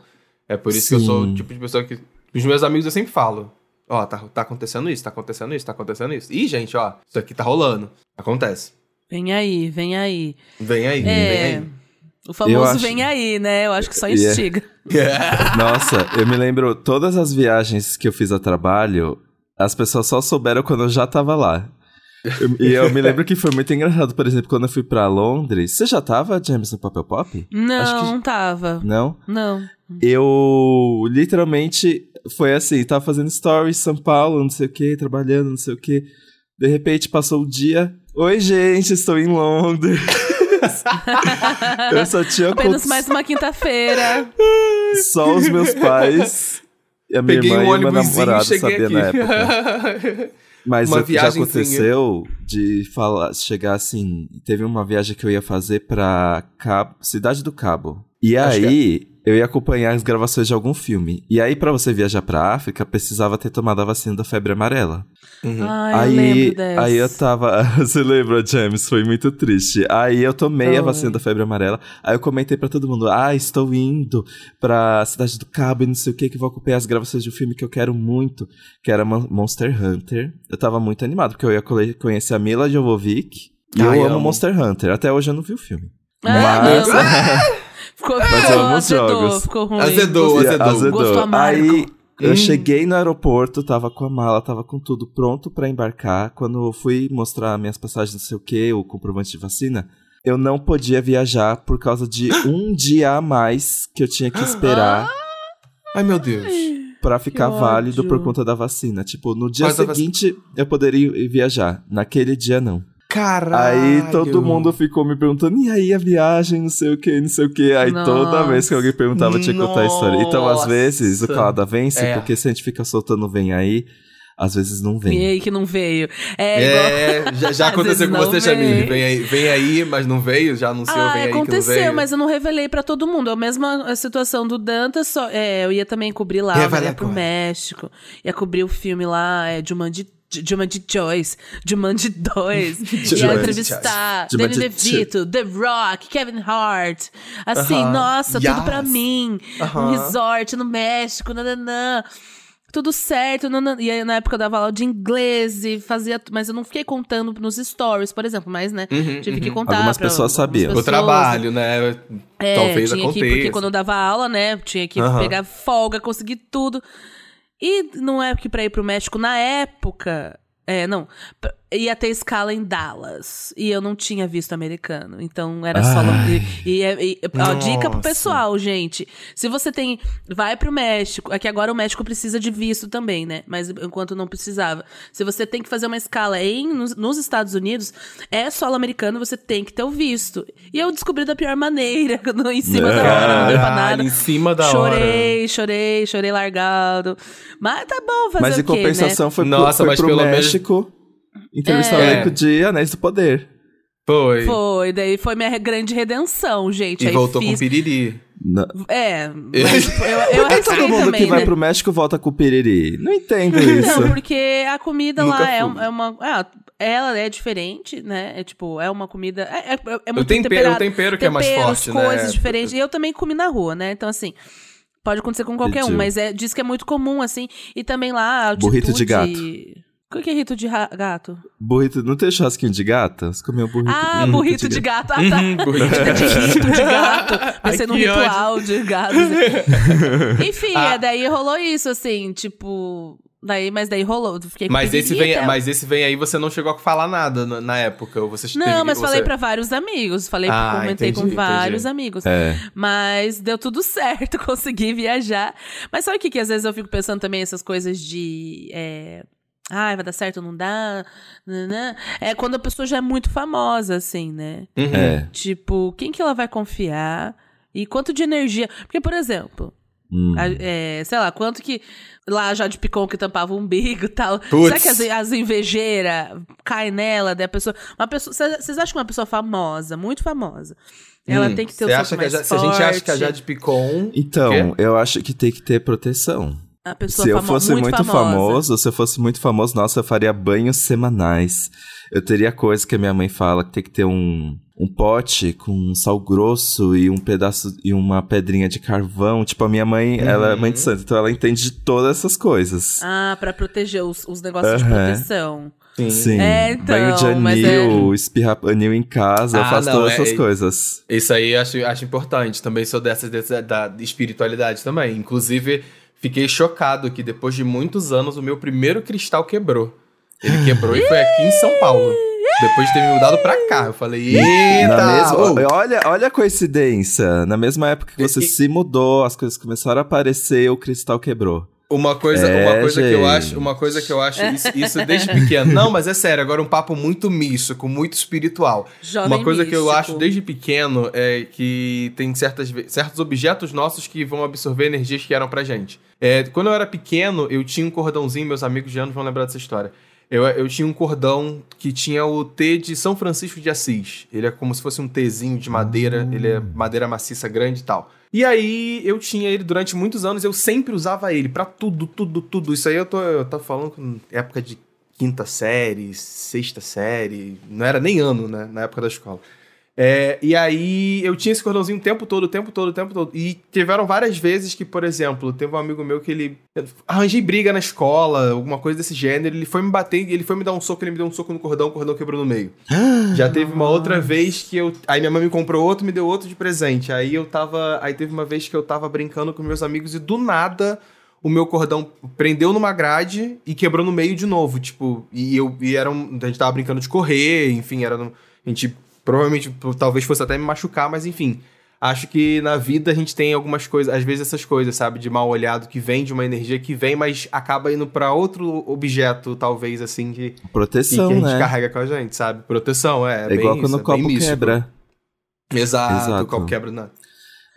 é por isso que eu sou o Sim. tipo de pessoa que. Os meus amigos eu sempre falo. Ó, tá, tá acontecendo isso, tá acontecendo isso, tá acontecendo isso. Ih, gente, ó, isso aqui tá rolando. Acontece. Vem aí, vem aí. Vem aí, É. vem aí. O famoso acho- vem aí, né? Eu acho que só instiga. Nossa, eu me lembro, todas as viagens que eu fiz a trabalho, As pessoas só souberam quando eu já tava lá. Eu- e eu me lembro que foi muito engraçado, por exemplo, quando eu fui pra Londres. Você já tava, James, no Papel Pop? Não, Acho que- não tava. Não? Não. Eu literalmente foi assim, tava fazendo stories em São Paulo, não sei o que, trabalhando, não sei o que. De repente passou o dia. Oi, gente, estou em Londres. eu só tinha Apenas cont- mais uma quinta-feira. só os meus pais. E a minha Peguei irmã um e meu namorado cheguei sabia aqui. na época. Mas Uma o que já aconteceu de falar, chegar assim, teve uma viagem que eu ia fazer pra Cabo, Cidade do Cabo. E Acho que aí eu ia acompanhar as gravações de algum filme. E aí pra você viajar pra África, precisava ter tomado a vacina da febre amarela. Ai, eu aí, lembro dessa. aí eu tava. Você lembra, James? Foi muito triste. Aí eu tomei a Foi. vacina da febre amarela. Aí eu comentei pra todo mundo: Ah, estou indo pra Cidade do Cabo e não sei o que, que vou acompanhar as gravações de um filme que eu quero muito, que era Mon- Monster Hunter. Eu tava muito animado, porque eu ia conhecer a Mila Jovovich. E Ai, eu amo amo. Monster Hunter. Até hoje eu não vi o filme. Ah, Mas- não. Ficou, Mas eu ficou, azedou, jogos. ficou ruim. Azedou, Gosto- azedou. Gosto amargo. Aí eu Hum. cheguei no aeroporto, tava com a mala, tava com tudo pronto pra embarcar. Quando eu fui mostrar minhas passagens, não sei o que, o comprovante de vacina, eu não podia viajar por causa de um dia a mais que eu tinha que esperar Ai, meu Deus. pra ficar válido por conta da vacina. Tipo, no dia Mas seguinte eu poderia viajar, naquele dia não. Caralho. Aí todo mundo ficou me perguntando, e aí a viagem, não sei o que, não sei o que. Aí toda Nossa. vez que alguém perguntava, eu tinha que contar a história. Então, às vezes, o calada vence, É. porque se a gente fica soltando vem aí, às vezes não vem. E aí que não veio. É, igual... É, já, já aconteceu com você, Jamile. vem. Vem aí, vem aí, mas não veio, já anunciou, Ah, vem aí que não aconteceu, veio. mas eu não revelei pra todo mundo. É a mesma situação do Dantas, só, é, eu ia também cobrir lá, eu ia pro. México, ia cobrir o filme lá, é, Jumanji, Jumanji Joyce, Jumanji 2, ia Jumanji entrevistar Danny DeVito, The Rock, Kevin Hart, assim, Aham. nossa, tudo pra Yes. mim, um Aham. resort no México, nananã. Tudo certo, nanã. e aí na época eu dava aula de inglês e fazia, mas eu não fiquei contando nos stories, por exemplo, mas né, Uhum, tive que uhum. contar Algumas pra pessoas sabiam. O trabalho, né? É, Talvez tinha aconteça. que, porque quando eu dava aula, né, tinha que Aham. pegar folga, conseguir tudo. E não é que pra ir pro México na época, é, não, ia ter escala em Dallas. E eu não tinha visto americano. Então era só. E, e, e ó, dica pro pessoal, gente. Se você tem. Vai pro México. É que agora o México precisa de visto também, né? Mas enquanto não precisava. Se você tem que fazer uma escala em, nos, nos Estados Unidos, é solo americano, você tem que ter o visto. E eu descobri da pior maneira, no- em cima da hora, não deu pra nada. em cima da hora. chorei, chorei, chorei largado. Mas tá bom fazer Mas em o quê, né? compensação foi, pro- Nossa, foi mas pro pelo menos- O É. elenco de Anéis do Poder. Foi. Foi, daí foi minha grande redenção, gente. E Aí voltou fiz... com piriri. É, mas eu, eu Por que todo mundo também, que vai né? pro México volta com piriri? Não entendo isso. Não, porque a comida Nunca lá é, é uma. ah, ela é diferente, né? É tipo, é uma comida. É, é, é muito tempero- temperado. o tempero que é mais Temperos, forte, né? coisas diferentes. E eu também comi na rua, né? Então, assim. Pode acontecer com qualquer um, mas é, diz que é muito comum, assim. E também lá a altitude... Burrito de gato. O que é rito de gato? Burrito, não tem churrasquinho de gata? Você comeu burrito Ah, burrito burrito de gato. Ah, tá. Burrito de rito de gato. Pensei Ai, no que ritual de gato. Enfim, Ah. é, daí rolou isso, assim, tipo. Daí, mas daí rolou. Fiquei Mas esse, vem, mas esse vem aí, você não chegou a falar nada na, na época? Ou você Não, teve- mas você... falei pra vários amigos. Falei, Ah, comentei entendi, com vários entendi. amigos. É. Mas deu tudo certo, consegui viajar. Mas sabe o que, que às vezes eu fico pensando também essas coisas de. É... Ai, vai dar certo ou não dá? Nanã. É quando a pessoa já é muito famosa, assim, né? Uhum. É. Tipo, quem que ela vai confiar? E quanto de energia? Porque, por exemplo, Hum. a- é, sei lá, quanto que lá já de Picon que tampava o umbigo e tal. Puts. Será que as, as invejeiras caem nela? Daí a pessoa. Uma pessoa. Vocês acham que uma pessoa famosa, muito famosa, ela Hum, tem que ter o que a Se a gente acha que a? Jade Picon... Então, eu acho que tem que ter proteção. A pessoa Se eu famo- fosse muito, famosa. famoso, se eu fosse muito famoso, nossa, eu faria banhos semanais. Eu teria coisa que a minha mãe fala, que tem que ter um, um pote com sal grosso e um pedaço e uma pedrinha de carvão. Tipo, a minha mãe, ela é mãe de santo, então ela entende de todas essas coisas. Ah, pra proteger os, os negócios de Aham. proteção. Sim. Sim. É, então, banho de mas anil, espirrar anil em casa, eu Ah, faço não, todas é- essas coisas. Isso aí eu acho, acho importante. Também sou dessas, dessas da espiritualidade também. Inclusive, fiquei chocado que depois de muitos anos o meu primeiro cristal quebrou. Ele quebrou e foi aqui em São Paulo. Depois de ter me mudado pra cá. Eu falei, eita! Mesma, olha, olha a coincidência. Na mesma época que você E- se mudou, as coisas começaram a aparecer, o cristal quebrou. Uma coisa, É, uma coisa que eu acho, uma coisa que eu acho isso, isso desde pequeno. Não, mas é sério, agora um papo muito místico, muito espiritual. Jovem uma coisa que eu místico. acho desde pequeno é que tem certas, certos objetos nossos que vão absorver energias que eram pra gente. É, quando eu era pequeno, eu tinha um cordãozinho, meus amigos de anos vão lembrar dessa história. Eu, eu tinha um cordão que tinha o T de São Francisco de Assis. Ele é como se fosse um Tzinho de madeira, ele é madeira maciça grande e tal. E aí eu tinha ele durante muitos anos, eu sempre usava ele pra tudo, tudo, tudo. Isso aí eu tô, eu tô falando com época de quinta série, sexta série, não era nem ano, né, na época da escola. É, e aí eu tinha esse cordãozinho o tempo todo, o tempo todo, o tempo todo. E tiveram várias vezes que, por exemplo, teve um amigo meu que ele. Arranjei briga na escola, alguma coisa desse gênero. Ele foi me bater, ele foi me dar um soco, ele me deu um soco no cordão, o cordão quebrou no meio. Já teve uma outra vez que eu. Aí minha mãe me comprou outro, me deu outro de presente. Aí eu tava. Aí teve uma vez que eu tava brincando com meus amigos e do nada o meu cordão prendeu numa grade e quebrou no meio de novo. Tipo, e eu. E era um, a gente tava brincando de correr, enfim, era. um- A gente provavelmente talvez fosse até me machucar, mas enfim. Acho que na vida a gente tem algumas coisas, às vezes essas coisas, sabe, de mal olhado que vem de uma energia que vem, mas acaba indo pra outro objeto, talvez assim, que, e que a Proteção, gente né? carrega com a gente, sabe? Proteção, é. É igual isso, quando o é copo místico. quebra. Exato, Exato. o copo quebra. Não.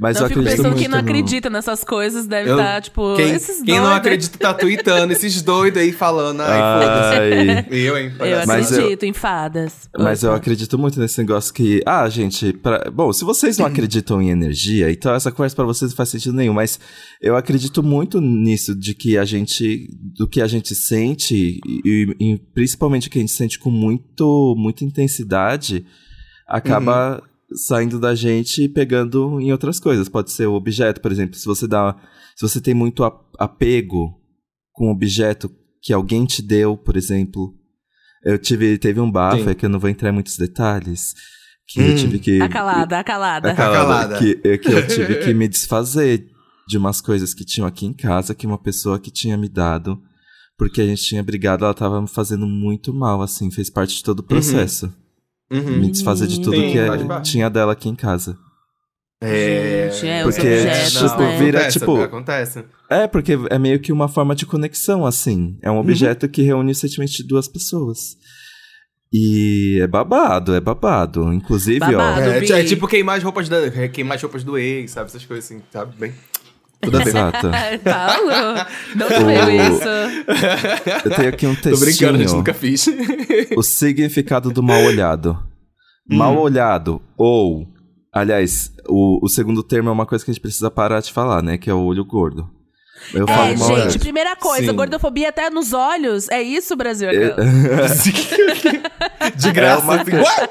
Mas Não, eu acredito pensando muito quem não no- acredita nessas coisas deve Eu- estar, tipo, Quem, esses quem não acredita tá tweetando, esses doidos aí falando, ai, Ai. foda-se. Eu, hein? Eu acredito em fadas. Mas eu acredito muito nesse negócio que. Ah, gente. pra- Bom, se vocês não acreditam em energia, então essa conversa pra vocês não faz sentido nenhum. Mas eu acredito muito nisso, de que a gente. Do que a gente sente, e, e principalmente o que a gente sente com muito, muita intensidade, acaba saindo da gente e pegando em outras coisas. Pode ser o objeto, por exemplo. Se você dá. Se você tem muito apego com um objeto que alguém te deu, por exemplo. Eu tive, teve um bafo, Sim. é que eu não vou entrar em muitos detalhes. Que Hum. eu tive que. Acalada, acalada. Acalada, Acalada. Que, é que eu tive que me desfazer de umas coisas que tinham aqui em casa, que uma pessoa que tinha me dado, porque a gente tinha brigado, ela tava me fazendo muito mal, assim, fez parte de todo o processo. Uhum. Me desfazer de tudo Sim, que é- tinha dela aqui em casa. É, Gente, é, Porque, objetos, tipo, né? vira, acontece, tipo- Acontece. É, porque é meio que uma forma de conexão, assim. É um objeto que reúne os sentimentos de duas pessoas. E é babado, é babado. Inclusive, Babado. ó. É, é tipo queimar as roupas da, é, queimar as roupas do ex, sabe? Essas coisas assim, sabe? Bem. Tudo bem. Exato. Paulo, não O- foi isso. Eu tenho aqui um Tô brincando, a gente textinho. nunca fiz. o significado do mal olhado. Mal Hum. olhado, ou. Aliás, o, o segundo termo é uma coisa que a gente precisa parar de falar, né? Que é o olho gordo. Eu falo É, mal gente, olhado. primeira coisa, Sim. gordofobia até nos olhos. É isso, Brasil? De graça. É uma-!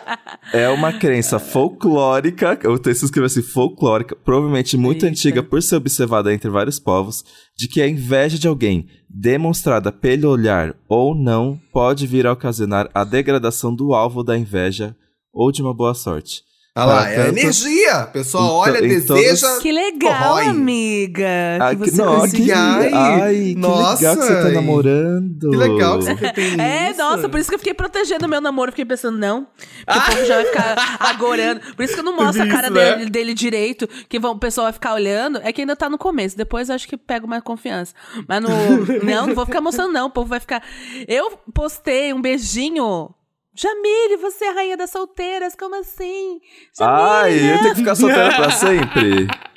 É uma crença folclórica, o texto escreve assim, folclórica, provavelmente muito Eita. antiga por ser observada entre vários povos, de que a inveja de alguém, demonstrada pelo olhar ou não, pode vir a ocasionar a degradação do alvo da inveja ou de uma boa sorte. Olha lá, é tanto- energia. A pessoa Em to- olha, deseja. todos- Que legal, Corrói. amiga. Ah, que que, você não, que, Ai, ai, que nossa, legal que você tá namorando. Que legal que você tem É, isso. nossa, por isso que eu fiquei protegendo meu namoro. Fiquei pensando, não. Porque o povo já vai ficar agorando. Por isso que eu não mostro a Isso, cara né? dele, dele direito. Que vão, o pessoal vai ficar olhando. É que ainda tá no começo. Depois eu acho que pego mais confiança. Mas no. não, não vou ficar mostrando, não. O povo vai ficar. Eu postei um beijinho. Jamile, você é a rainha das solteiras, como assim? Ai, Jamile, eu não. tenho que ficar solteira pra sempre.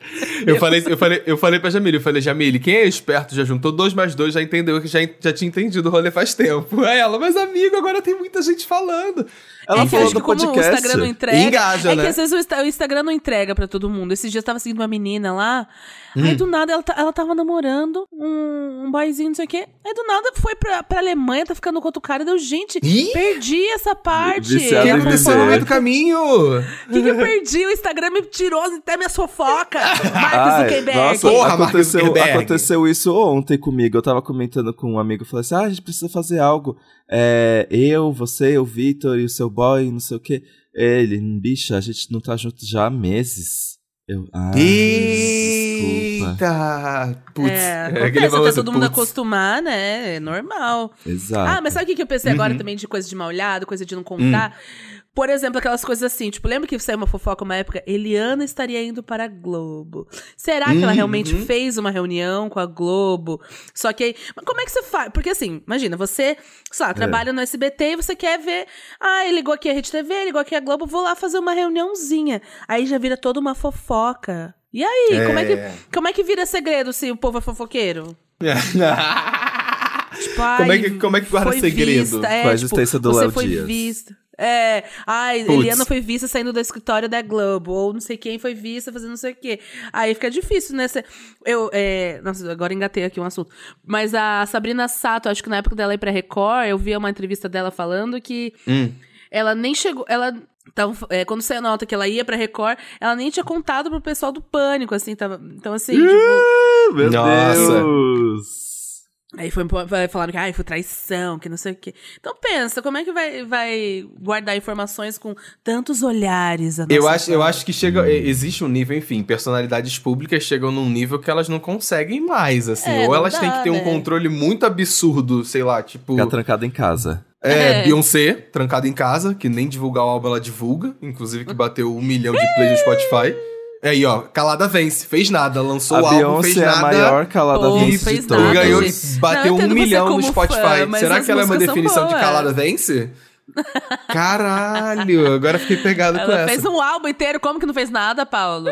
Eu falei, eu, falei, eu falei pra Jamile, eu falei, Jamile, quem é esperto já juntou dois mais dois, já entendeu que já, já tinha entendido o rolê faz tempo. Aí ela, mas amigo, agora tem muita gente falando. Ela é que eu falou acho do que como o podcast. Instagram não entrega. Engaja, é né? que às vezes o, Insta- o Instagram não entrega pra todo mundo. Esses dias eu tava seguindo uma menina lá. Hum. Aí do nada ela, ela tava namorando um, um boyzinho, não sei o quê. Aí do nada foi pra, pra Alemanha, tá ficando com outro cara. Deu, gente, Ih! perdi essa parte. O que aconteceu no meio do caminho? O que, que eu perdi? O Instagram me tirou até minha fofoca. Marcos Ai, Zuckerberg. Nossa, Porra, aconteceu, Zuckerberg. aconteceu isso ontem comigo. Eu tava comentando com um amigo, eu falei assim: ah, a gente precisa fazer algo. É, eu, você, o Vitor e o seu boy, não sei o quê. Ele, bicha, a gente não tá junto já há meses. Eu... Ah, desculpa. Eita! Putz, é, aquele acontece famoso até todo mundo putz. acostumar, né? É normal. Exato. Ah, mas sabe o que que eu pensei Uhum. agora também de coisa de mal olhado, coisa de não contar? Hum. Por exemplo, aquelas coisas assim, tipo, lembra que saiu uma fofoca uma época? Eliana estaria indo para a Globo. Será que ela Uhum. realmente fez uma reunião com a Globo? Só que aí. Mas como é que você faz? Porque assim, imagina, você, sei É. lá, trabalha no SBT e você quer ver. Ah, ele ligou aqui a Rede TV, ligou aqui a Globo, vou lá fazer uma reuniãozinha. Aí já vira toda uma fofoca. E aí, como é que. É. Como é que vira segredo se o povo é fofoqueiro? Tipo, Como é que- como é que guarda segredo Vista, é, com a tipo, existência do Léo Dias? vista. É, ai, Puts. Eliana foi vista saindo do escritório da Globo, ou não sei quem foi vista fazendo não sei o quê. Aí fica difícil, né? Cê- eu, é, nossa, agora engatei aqui um assunto. Mas a Sabrina Sato, acho que na época dela ir pra Record, eu vi uma entrevista dela falando que Hum. ela nem chegou. Ela. Então, é, quando saiu a nota que ela ia pra Record, ela nem tinha contado pro pessoal do pânico, assim, tava. Então, assim, tipo. Ah, Meu Nossa. Deus! Aí foi, falaram que ai, foi traição, que não sei o quê. Então pensa, como é que vai, vai guardar informações com tantos olhares? a Eu acho, eu acho que chega, existe um nível, enfim, personalidades públicas chegam num nível que elas não conseguem mais, assim. É, ou elas têm dá, que ter um né? controle muito absurdo, sei lá, tipo. Ficar trancado em casa. É, É. Beyoncé, trancada em casa, que nem divulgar o álbum ela divulga, inclusive que bateu um milhão de plays no Spotify. É aí, ó, calada vence, fez nada, lançou o a álbum, fez Beyoncé é a nada. maior calada Pô, vence fez de nada, todas. E ganhou gente. bateu Não, um milhão no Spotify. fã, Será que ela é uma definição de calada vence? Caralho, agora fiquei pegado com Ela essa. fez um álbum inteiro, como que não fez nada, Paulo?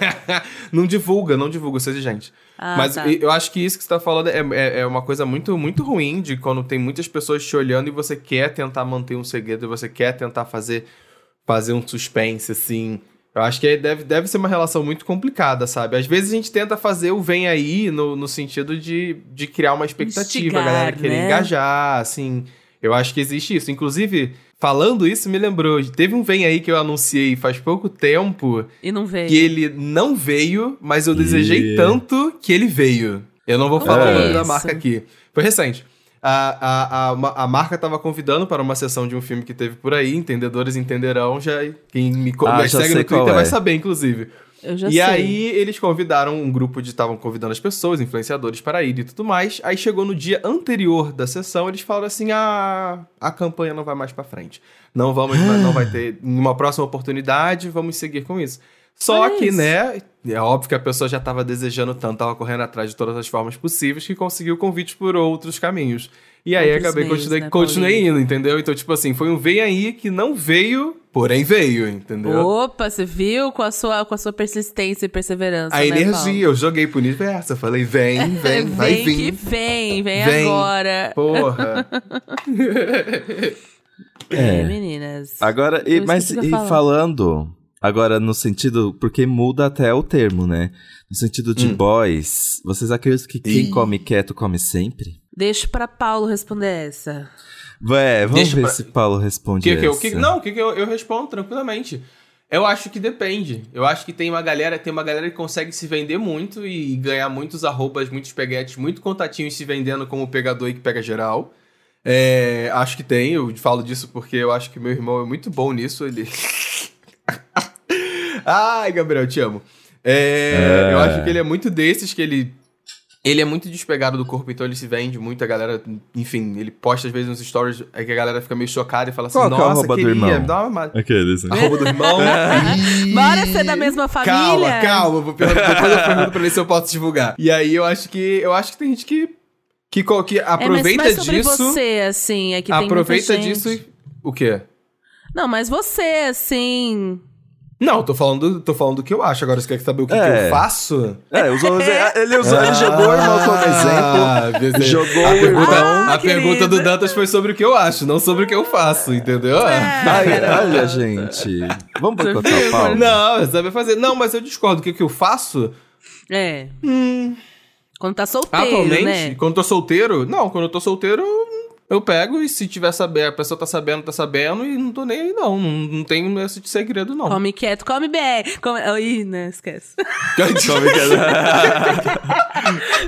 não divulga, não divulga, seja gente. Ah, Mas tá. eu acho que isso que você tá falando é, é, é uma coisa muito, muito ruim de quando tem muitas pessoas te olhando e você quer tentar manter um segredo e você quer tentar fazer, fazer um suspense, assim. Eu acho que deve, deve ser uma relação muito complicada, sabe? Às vezes a gente tenta fazer o vem aí no, no sentido de, de criar uma expectativa, Instigar, a galera querer né? engajar, assim. Eu acho que existe isso. Inclusive, falando isso, me lembrou. Teve um vem aí que eu anunciei faz pouco tempo E não veio. que ele não veio, mas eu desejei Ih. tanto que ele veio. Eu não vou Como falar é o nome da isso? marca aqui. Foi recente. A, a, a, a marca tava convidando para uma sessão de um filme que teve por aí, entendedores entenderão, já quem me, Ah, me já segue no Twitter qual vai é. saber, inclusive. Eu já e sei. aí eles convidaram um grupo de estavam convidando as pessoas, influenciadores para ir e tudo mais. Aí chegou no dia anterior da sessão, eles falaram assim: "Ah, a campanha não vai mais para frente. Não vamos, não vai ter em uma próxima oportunidade, vamos seguir com isso". Só que, isso. né, é óbvio que a pessoa já estava desejando tanto, tava correndo atrás de todas as formas possíveis que conseguiu convite por outros caminhos. E aí Outros acabei meios, continuei, né, continuei indo, entendeu? Então, tipo assim, foi um vem aí que não veio, porém veio, entendeu? Opa, você viu com a sua, com a sua persistência e perseverança, A né, energia, eu joguei pro universo. Eu falei, vem, Paulo? vem, vai vem vir. que vem, vem, Vem. agora. Porra. É, meninas. Agora, e- mas e falando agora no sentido, porque muda até o termo, né? No sentido de Hum. boys, vocês acreditam que quem Ih. come quieto come sempre? Deixa pra Paulo responder essa. Vé, vamos Deixa ver pra- se Paulo responde Que, que, essa. que, não, o que, que eu, eu respondo tranquilamente. Eu acho que depende. Eu acho que tem uma galera, tem uma galera que consegue se vender muito e ganhar muitos arrobas, muitos peguetes, muito contatinhos se vendendo como pegador e que pega geral. É, acho que tem, eu falo disso porque eu acho que meu irmão é muito bom nisso. Ele. Ai, Gabriel, te amo. É, É. Eu acho que ele é muito desses que ele. Ele é muito despegado do corpo, então ele se vende muito. A galera, enfim, ele posta às vezes nos stories é que a galera fica meio chocada e fala assim: Qual que é o Nossa, arroba do queria, irmão? dá uma. Aqueles, né? Arroba do irmão. Ih. Bora ser da mesma família? Calma, calma. Vou perguntar, depois eu pergunto pra ver se eu posso divulgar. E aí eu acho que eu acho que tem gente que que, que É, mas aproveita mais sobre disso. você, assim, é que tem aproveita disso e o quê? Não, mas você, assim... Não, tô falando, tô falando do que eu acho. Agora você quer saber o que, que É. eu faço? É, usou, ele, usou, ele jogou o irmão como exemplo. exemplo. Jogou a pergunta, irmão. a pergunta do Dantas foi sobre o que eu acho, não sobre o que eu faço, entendeu? Ai, olha, gente. Vamos boicotar viu, o Paulo? Não, sabe fazer. Não, mas eu discordo. O que, que eu faço? É. Quando tá solteiro, Atualmente, né? quando tô solteiro, não, quando eu tô solteiro, eu pego e se tiver sabendo, a pessoa tá sabendo, tá sabendo, e não tô nem aí, não. Não, não tenho esse de segredo, não. Come quieto, come bem. Come... Ih, né, esquece. Como é que é?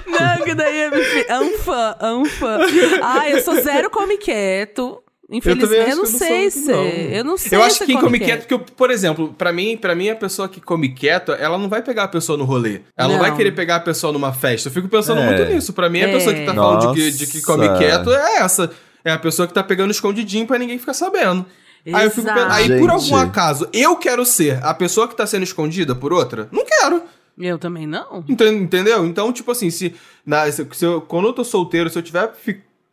Não, que daí é me fi- anfã, anfã. Ai, eu sou zero come quieto. Infelizmente, eu, também não sei eu se. não. Eu não sei Eu acho se que quem come quieto, quieto. porque, eu- por exemplo, pra mim, pra mim, a pessoa que come quieto, ela não vai pegar a pessoa no rolê. Ela não, Não. vai querer pegar a pessoa numa festa. Eu fico pensando É. muito nisso. Pra mim, a É. pessoa que tá falando de que, de que come Nossa. quieto é essa. É a pessoa que tá pegando escondidinho pra ninguém ficar sabendo. Aí eu fico Exato. pensando, aí por algum acaso, eu quero ser a pessoa que tá sendo escondida por outra? Não quero. Eu também não. Enten- Entendeu? Então, tipo assim, se, na, se, se eu- quando eu tô solteiro, se eu tiver.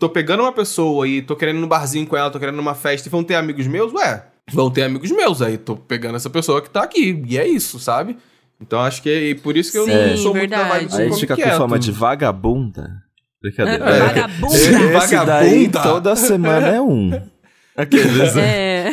Tô pegando uma pessoa e tô querendo ir no barzinho com ela, tô querendo ir numa festa e vão ter amigos meus, ué, vão ter amigos meus. Aí tô pegando essa pessoa que tá aqui. E é isso, sabe? Então acho que é por isso que eu Sim, não sou muito da verdade. vibe do Aí a gente come fica quieto. com fama de vagabunda. Brincadeira. É, É. vagabunda. Esse daí Vagabunda. toda semana é um. Aqueles. É.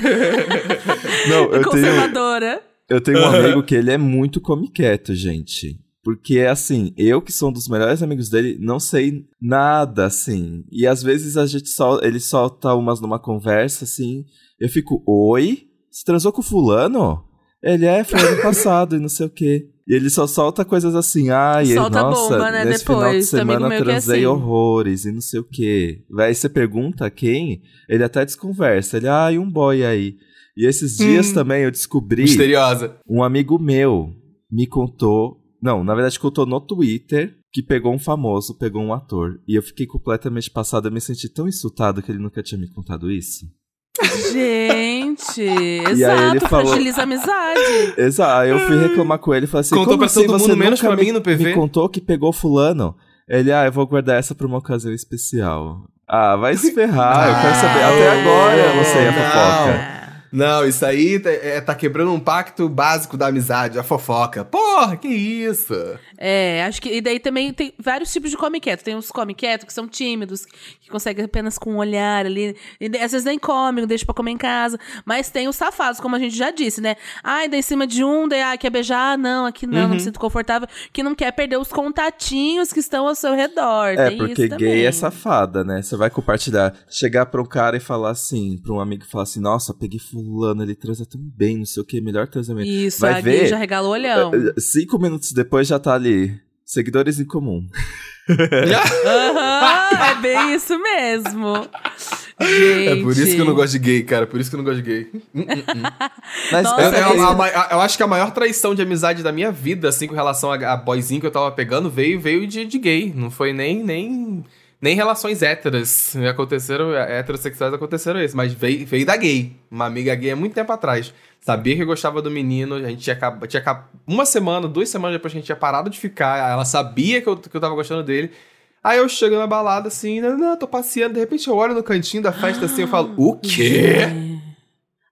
Não, eu tenho, Conservadora. eu tenho um amigo que ele é muito come quieto, gente. Porque, assim, eu que sou um dos melhores amigos dele, não sei nada, assim. E às vezes a gente sol, ele solta umas numa conversa, assim. Eu fico, oi? Você transou com fulano? Ele é, foi ano passado e não sei o quê. E ele só solta coisas assim, ai, Solta nossa, bomba, né, nesse final de depois. Tem amigo semana é transei assim. horrores e não sei o quê. Aí você pergunta quem, ele até desconversa. Ele, ai, um boy aí. E esses dias Hum. também eu descobri, Misteriosa. um amigo meu me contou, não, na verdade contou no Twitter, que pegou um famoso, pegou um ator. E eu fiquei completamente passado, eu me senti tão insultado que ele nunca tinha me contado isso. Gente, exato, ele falou- fragiliza a amizade. Exato, aí eu fui reclamar com ele e falei assim: Contou como pra assim todo você mundo, menos pra me, mim no PV? me contou que pegou fulano? Ele, ah, eu vou guardar essa pra uma ocasião especial. Ah, vai se ferrar, eu quero saber. Até agora eu não sei a Não. fofoca. Não, isso aí tá, é, tá quebrando um pacto básico da amizade, a fofoca. Porra, que isso? É, acho que. E daí também tem vários tipos de come quieto. Tem uns come quieto que são tímidos, que conseguem apenas com um olhar ali. E às vezes nem come, deixa pra comer em casa. Mas tem os safados, como a gente já disse, né? Ai, daí em cima de um, daí ah, quer beijar? Ah, não, aqui não, não me sinto confortável. Que não quer perder os contatinhos que estão ao seu redor. É, tem porque gay é safada, né? Você vai compartilhar, chegar pra um cara e falar assim, pra um amigo e falar assim, nossa, peguei fulano, ele transa tão bem, não sei o que, melhor transamento. Isso, Vai a ver? já regala o olhão. Cinco minutos depois já tá ali, seguidores em comum. Aham, é bem isso mesmo. Gente. É por isso que eu não gosto de gay, cara. Por isso que eu não gosto de gay. Mas Nossa, É- é- Nossa, a- a- eu acho que a maior traição de amizade da minha vida, assim, com relação a, a boyzinho que eu tava pegando, veio, veio de, de gay. Não foi nem, nem, nem relações héteras. Aconteceram, heterossexuais aconteceram isso, mas veio, veio da gay. Uma amiga gay há muito tempo atrás. Sabia que gostava do menino, a gente tinha, tinha uma semana, duas semanas depois que a gente tinha parado de ficar, ela sabia que eu, que eu tava gostando dele. Aí eu chego na balada assim, não, não, tô passeando, de repente eu olho no cantinho da festa assim, eu falo, o quê?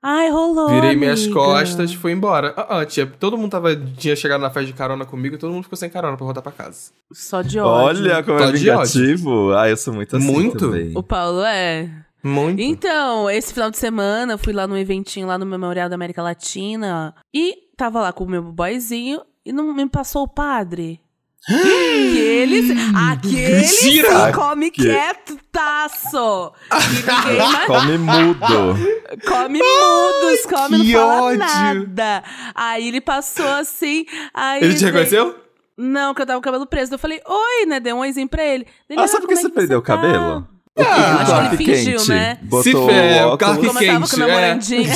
Ai, rolou. Virei minhas amiga. costas e fui embora. Ah, ah, tinha, todo mundo tava, tinha chegado na festa de carona comigo e todo mundo ficou sem carona pra voltar pra casa. Só de ódio. olha como é Só de ódio. vingativo. Ah, eu sou muito assim Muito? também. O Paulo é. Muito. Então, esse final de semana, eu fui lá num eventinho lá no Memorial da América Latina e tava lá com o meu boyzinho e não me passou o padre. Aquele, aquele Mentira! come Que- quieto, taço. Ninguém Come mudo. come mudos, come que não fala ódio. nada. Aí ele passou assim, aí... Ele te reconheceu? Não, que eu tava com o cabelo preso. Eu falei, oi, né? Dei um oizinho pra ele. Ele, Ah, sabe por que como é você perdeu o tá?" cabelo? Ah, acho que ele fingiu, Kent né? Botou Se o o óculos. Clark Como eu tava Kent, com a namorandinha.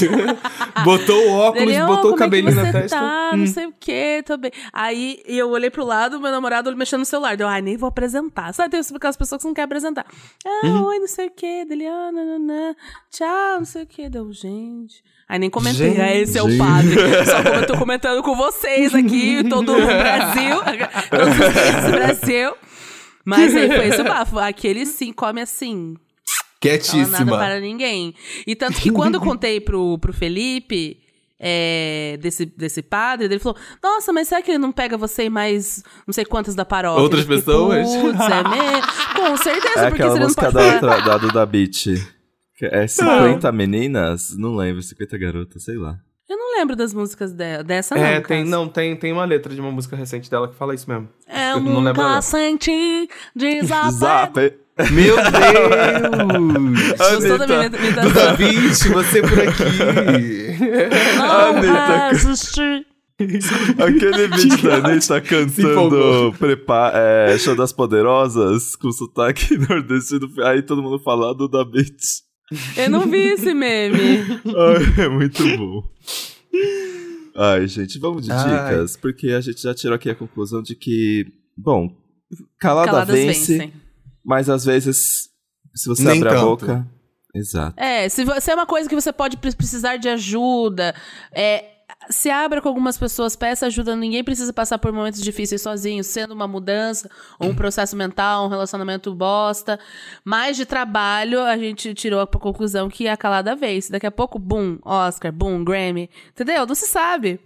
é. botou o óculos, Ele, "Ô, botou o é cabelinho na você testa. Tá, Hum. não sei o que, tô bem. Aí eu olhei pro lado, meu namorado mexendo no celular. Deu, ai, nem vou apresentar. Sabe, tem aquelas pessoas que não querem apresentar. Ah, Uhum. oi, não sei o que. Dele, ah, nananã. Tchau, não sei o que. Deu, gente. Aí nem comentei. Gente. Ah, esse é o padre. Só como eu tô comentando com vocês aqui, todo o Brasil. Todos os países do Brasil. Mas aí foi esse o bafo. Aquele sim come assim. Fala nada Quietíssima. para ninguém. E tanto que quando eu contei pro, pro Felipe é, desse, desse padre, ele falou: Nossa, mas será que ele não pega você e mais não sei quantas da paróquia? Outras fiquei, pessoas? Putz, é mesmo? Com certeza, É porque você não pode da, outra, da Duda Beat. Que É 50 meninas? Não lembro, 50 garotas, sei lá. Eu não lembro das músicas de, dessa, não. É, caso. tem, não, tem, tem uma letra de uma música recente dela que fala isso mesmo. É, Eu eu não lembro nunca senti desapego. Meu Deus! Gostou da minha Anitta. minha Duda dança? Beach, você por aqui. Não resisti. Aquele vídeo da Anitta cantando prepa é, Show das Poderosas com sotaque nordestino. Aí todo mundo fala do da Beat. Eu não vi esse meme. Ai, é muito bom. Ai, gente, vamos de Ai. dicas, porque a gente já tirou aqui a conclusão de que, bom, calada Caladas vence, vencem. mas às vezes, se você Nem abre a tanto. boca. Exato. É, se, se é uma coisa que você pode pre- precisar de ajuda, é, se abra com algumas pessoas, peça ajuda. Ninguém precisa passar por momentos difíceis sozinho, sendo uma mudança, ou um processo mental, um relacionamento bosta. Mais de trabalho, a gente tirou a conclusão que a calada vence. Daqui a pouco, boom, Oscar, boom, Grammy. Entendeu? Não se sabe.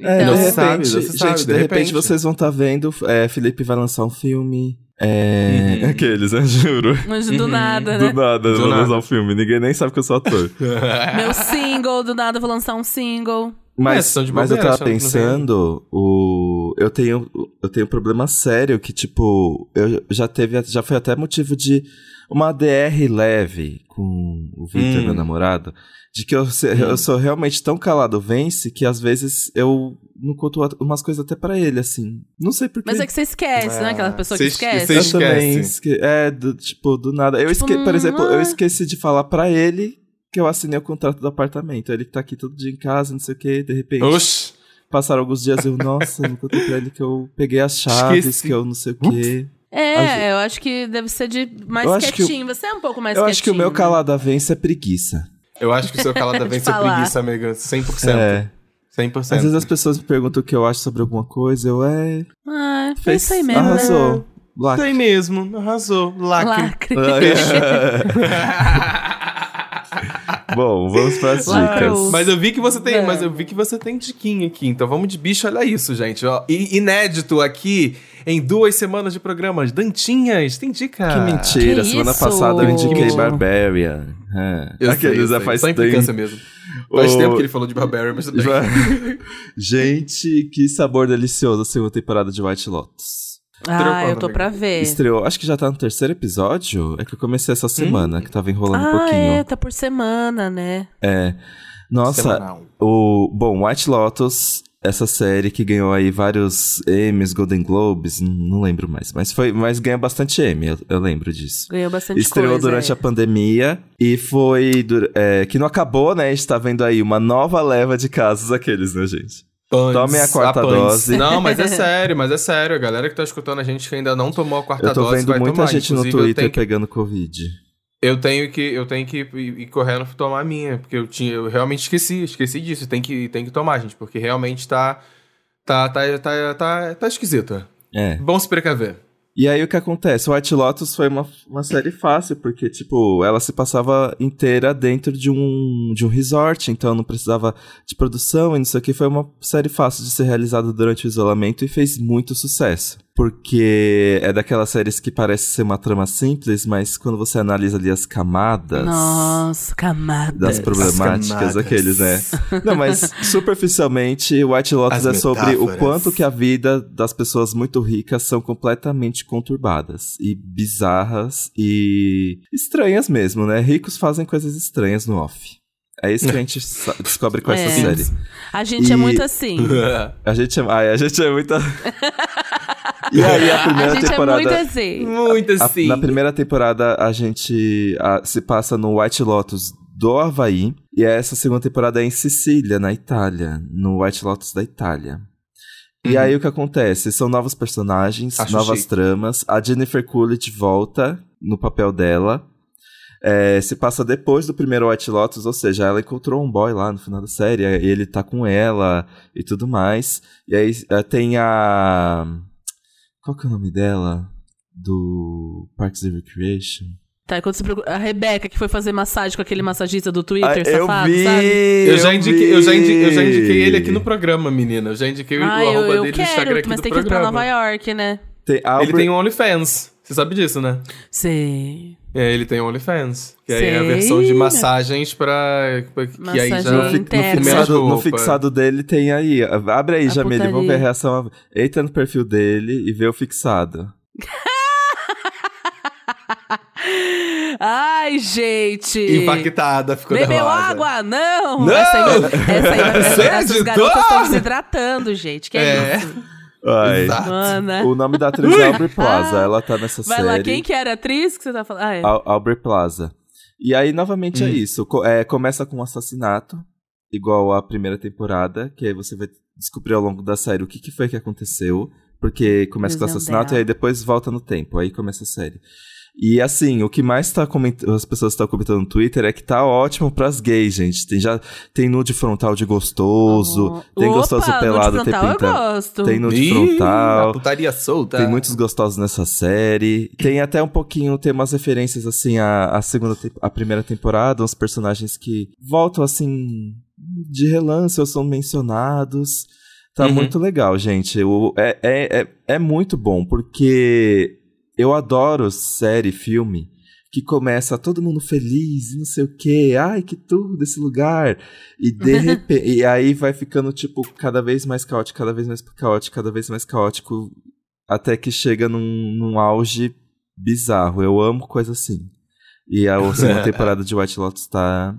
É, Então, de não se repente, sabe, não se gente, sabe, de, de repente, repente. vocês vão estar vendo, é, Felipe vai lançar um filme. É. Uhum. Aqueles, né? Juro. mas do nada, né? Do nada, Do vou lançar nada. um filme. Ninguém nem sabe que eu sou ator. Meu single, do nada eu vou lançar um single. Mas, de mas eu tava pensando, o, eu tenho eu tenho um problema sério que tipo, eu já teve já foi até motivo de uma DR leve com o Victor, Hum. meu namorado, de que eu, eu sou realmente tão calado vence que às vezes eu não conto a- umas coisas até pra ele assim. Não sei porquê. Mas é que você esquece, né? Aquela pessoa que Você- esquece. você eu esquece. também esque- é do, tipo do nada. Eu Tipo, esque, por exemplo, eu ah. esqueci de falar pra ele que eu assinei o contrato do apartamento. Ele que tá aqui todo dia em casa, não sei o que, de repente. Oxi. Passaram alguns dias eu, nossa, não contei pra ele que eu peguei as chaves, Esqueci. que eu não sei o quê. É, eu acho que deve ser de mais Eu quietinho. Você é um pouco mais eu quietinho. acho que o meu calada vence é preguiça. Eu acho que o seu calada vence é preguiça, amiga. 100%. É. 100%. Às vezes as pessoas me perguntam o que eu acho sobre alguma coisa, eu é. Ah, é Fez, isso aí mesmo, né? arrasou. Lá. Isso aí mesmo, arrasou. Lacre. Lacre. Bom, vamos pras Lacrou. dicas. Mas eu vi que você tem, Vamos. mas eu vi que você tem diquinha aqui. Então vamos de bicho, olha isso, gente. Ó, inédito aqui em duas semanas de programas. Dantinhas, tem dica. Que mentira, Que semana isso? passada eu Que indiquei. Barbarian. É. Eu sei, Aqueles sei. faz Só tempo. mesmo. Faz O- tempo que ele falou de Barbarian, mas tudo bem. Gente, que sabor delicioso a segunda temporada de White Lotus. Ah, eu tô pra ver. Estreou, acho que já tá no terceiro episódio. É que eu comecei essa semana, que tava enrolando um Ah, pouquinho. é, tá por semana, né? É. Nossa, Semanal. o. Bom, White Lotus, essa série que ganhou aí vários Emmys, Golden Globes, não lembro mais. Mas foi, mas ganhou bastante Emmy, eu, eu lembro disso. Ganhou bastante Estreou coisa. durante é. a pandemia e foi. é, que não acabou, né? A gente tá vendo aí uma nova leva de casos aqueles, né, gente? Pães, Tomem a quarta pães. dose. Não, mas é sério, mas é sério. A galera que tá escutando a gente que ainda não tomou a quarta Eu tô dose vendo vai muita tomar. gente no Inclusive, Twitter tenho que- pegando Covid. Eu tenho que, eu tenho que ir, correndo pra tomar a minha, porque eu tinha, eu realmente esqueci, esqueci disso. Tem que, tem que tomar, gente, porque realmente tá, tá, tá, tá, tá, tá esquisito. É. Bom se precaver. E aí o que acontece? White Lotus foi uma, uma série fácil, porque, tipo, ela se passava inteira dentro de um, de um resort, então não precisava de produção e não sei o que. Foi uma série fácil de ser realizada durante o isolamento e fez muito sucesso. Porque é daquelas séries que parece ser uma trama simples, mas quando você analisa ali as camadas Nossa, camadas. das problemáticas, camadas. aqueles, né? Não, mas superficialmente, White Lotus As é sobre o quanto que a vida das pessoas muito ricas são completamente conturbadas e bizarras e estranhas mesmo, né? Ricos fazem coisas estranhas no off. É isso que a gente descobre com essa É. série. A gente é E- muito assim. A gente é, ai, a gente é muita. e aí a primeira a gente temporada é muito assim. Muito a- assim. na primeira temporada, a gente a- se passa no White Lotus do Havaí. E essa segunda temporada é em Sicília, na Itália. No White Lotus da Itália. E Uhum. aí o que acontece? São novos personagens, Acho novas chique. tramas. A Jennifer Coolidge volta no papel dela. É, se passa depois do primeiro White Lotus, ou seja, ela encontrou um boy lá no final da série, e ele tá com ela e tudo mais. E aí é, tem a. Qual que é o nome dela? Do Parks and Recreation? Tá, quando você procura... A Rebeca, que foi fazer massagem com aquele massagista do Twitter, Ah, eu safado, vi! sabe? Eu já, indiquei, eu, já indiquei, eu já indiquei ele aqui no programa, menina. Eu já indiquei Ah, o eu, arroba eu dele no Instagram quero, aqui mas do tem que ir pra programa. Nova York, né? Tem Ele Albert- tem um OnlyFans. Você sabe disso, né? Sei. É, ele tem OnlyFans. Que aí é a versão de massagens pra. pra- que aí já. No, fi- no fixado, no fixado dele tem aí. Abre aí, A Jamile, vamos ver a reação. Entra no perfil dele e vê o fixado. Ai, gente. Impactada, ficou Bebeu nervosa. água? Não! Não! Essa aí, essa aí vai- Você essas garotas estão desidratando, gente. Que é, É. isso? Ai. O nome da atriz é Aubrey Plaza. Ela tá nessa Vai série. lá, quem que era a atriz que você tá falando? Ah, é. Al- Aubrey Plaza. E aí, novamente, é Hum. isso. Co- é, começa com um assassinato, igual a primeira temporada, que aí você vai descobrir ao longo da série o que, que foi que aconteceu. Porque começa com o assassinato e aí depois volta no tempo. Aí começa a série. E assim, o que mais tá coment... as pessoas estão comentando no Twitter é que tá ótimo pras gays, gente. Tem já tem nude frontal de gostoso, tem Opa, gostoso pelado inteiro. gosto. Tem nude Ih, frontal. a putaria solta. Tem muitos gostosos nessa série. Tem até um pouquinho, tem umas referências assim à, à segunda, te- à primeira temporada, uns personagens que voltam assim de relance ou são mencionados. Tá Uhum. muito legal, gente. O, é, é, é, é muito bom, porque eu adoro série, filme, que começa todo mundo feliz e não sei o quê. Ai, que tudo esse lugar. E de repente. e aí vai ficando, tipo, cada vez mais caótico, cada vez mais caótico, cada vez mais caótico. Até que chega num, num auge bizarro. Eu amo coisa assim. E a segunda temporada de White Lotus tá.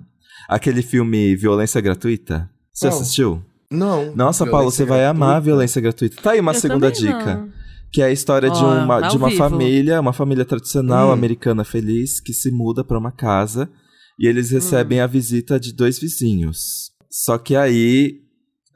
Aquele filme Violência Gratuita. Você Qual? assistiu? Não. Nossa, Paulo, você vai amar Violência Gratuita. Tá aí uma Eu segunda dica. não. Que é a história de Ó, uma, de uma vivo. família, uma família tradicional Hum. americana feliz, que se muda pra uma casa e eles Hum. recebem a visita de dois vizinhos. Só que aí.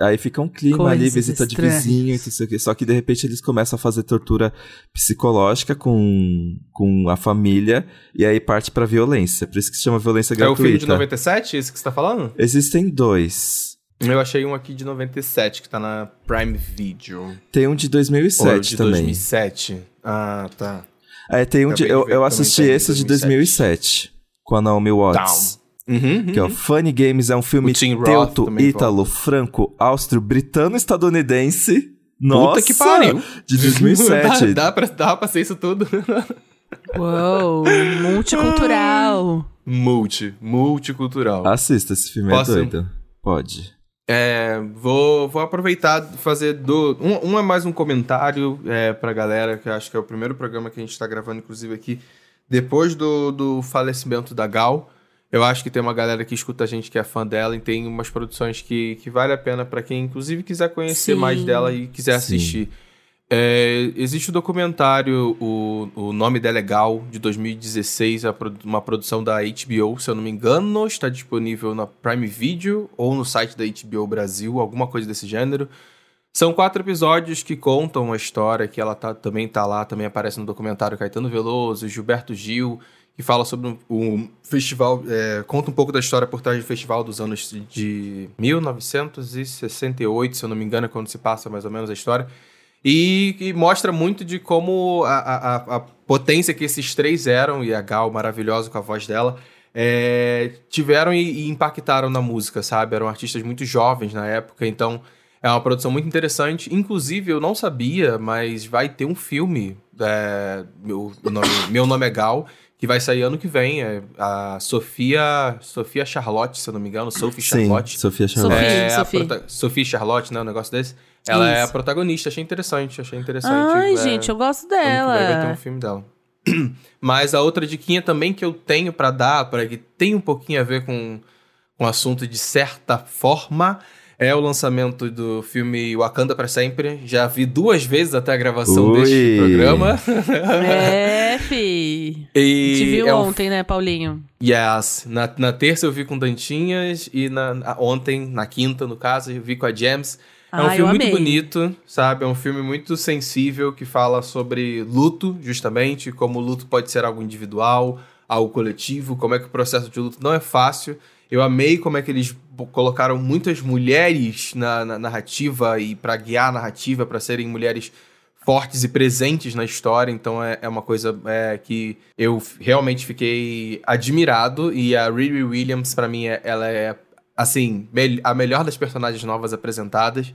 Aí fica um clima ali, Coisas visita estranhas. de vizinho e não sei o quê. Só que de repente eles começam a fazer tortura psicológica com, com a família e aí parte pra violência. Por isso que se chama violência É o gratuita. filme de 97, esse que você tá falando? Existem dois. Eu achei um aqui de 97, que tá na Prime Video. Tem um de Ou 2007 de também. 2007. Ah, tá. É, tem um de, eu, ver eu assisti esse de 2007, com a Naomi Watts. Uhum, Que é o Funny Games, é um filme teuto, ítalo, franco, austro, britano, estadunidense. Nossa, Puta que pariu. De 2007. dá, dá, pra, dá pra ser isso tudo. Uou, multicultural. Multi, multicultural. Assista, esse filme Posso? é doido. Pode. É, vou, vou aproveitar e fazer do. Um, um é mais um comentário é, pra galera, que eu acho que é o primeiro programa que a gente tá gravando, inclusive, aqui, depois do, do falecimento da Gal. Eu acho que tem uma galera que escuta a gente que é fã dela e tem umas produções que, que vale a pena pra quem, inclusive, quiser conhecer Sim. mais dela e quiser Sim. assistir. É, existe o documentário o, o Nome dela é Gal, de 2016, a produ- uma produção da HBO, se eu não me engano, está disponível na Prime Video ou no site da HBO Brasil, alguma coisa desse gênero. São quatro episódios que contam a história, que ela tá, também tá lá, também aparece no documentário Caetano Veloso, Gilberto Gil, que fala sobre o um, festival, é, conta um pouco da história por trás do festival dos anos de 1968, se eu não me engano, é quando se passa mais ou menos a história. E, e mostra muito de como a, a, a- potência que esses três eram, e a Gal maravilhosa com a voz dela, é, tiveram e, e impactaram na música, sabe? Eram artistas muito jovens na época, então é uma produção muito interessante. Inclusive, eu não sabia, mas vai ter um filme, é, meu, nome, meu nome é Gal, que vai sair ano que vem. É a Sofia, Sofia Charlotte, se eu não me engano, Sophie Sim, Charlotte. Sofia Charlotte. Sophie, É, a Sophie. prota- Sophie Charlotte, né? Um negócio desse. Ela é a Isso. protagonista, achei interessante, achei interessante. Ai, é, gente, eu gosto ano que vem Vai ter um dela. filme dela. Mas a outra diquinha também que eu tenho pra dar, para que tem um pouquinho a ver com, com o assunto de certa forma, é o lançamento do filme Wakanda pra Sempre. Já vi duas vezes até a gravação Ui. deste programa. É, fi. E Te viu é um ontem, né, Paulinho? Yes. Na, na terça eu vi com Dantinhas e na, na- ontem, na quinta, no caso, eu vi com a James. É um Ah, filme muito bonito, sabe? É um filme muito sensível que fala sobre luto, justamente, como o luto pode ser algo individual, algo coletivo, como é que o processo de luto não é fácil. Eu amei como é que eles colocaram muitas mulheres na, na narrativa e para guiar a narrativa, para serem mulheres fortes e presentes na história, então é, é uma coisa é, que eu realmente fiquei admirado. E a Riri Williams pra mim é- ela é assim a melhor das personagens novas apresentadas.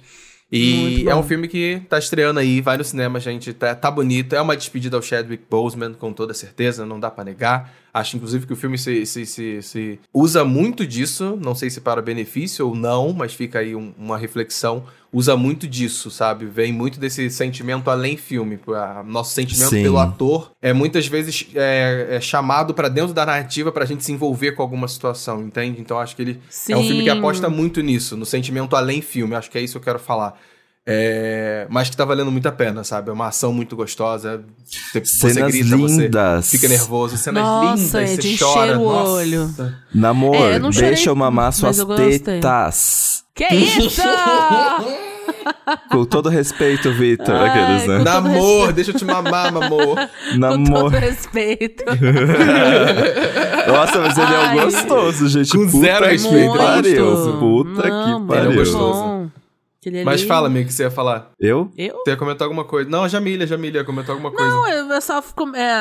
E é um filme que tá estreando aí, vai no cinema, gente, tá, tá bonito, é uma despedida ao Chadwick Boseman, com toda certeza, não dá pra negar. Acho, inclusive, que o filme se, se, se, se usa muito disso, não sei se para benefício ou não, mas fica aí um- uma reflexão. Usa muito disso, sabe? Vem muito desse sentimento além filme. A- Nosso sentimento Sim. pelo ator é muitas vezes é, é chamado pra dentro da narrativa pra gente se envolver com alguma situação, entende? Então acho que ele Sim. é um filme que aposta muito nisso, no sentimento além filme. Acho que é isso que eu quero falar. É, mas que tá valendo muito a pena, sabe? É uma ação muito gostosa. Você, Cenas você grita, lindas. você fica nervoso. Cenas Nossa, lindas, é você de chora. o Nossa. olho. Namor, É, eu não chorei, deixa eu mamar suas eu tetas. Que isso? Com todo respeito, Vitor. Aqueles, né? com- Namor, respeito. deixa eu te mamar, amor. Com Namor. todo respeito. Nossa, mas ele é um gostoso, gente. Com Puta zero que respeito. pariu. Puta Não, que pariu. Ele é gostoso. Aquele Mas fala, amigo, o que você ia falar. Eu? Eu? Você ia comentar alguma coisa. Não, a Jamília, a Jamília ia comentar alguma coisa. Não, eu só fico- é,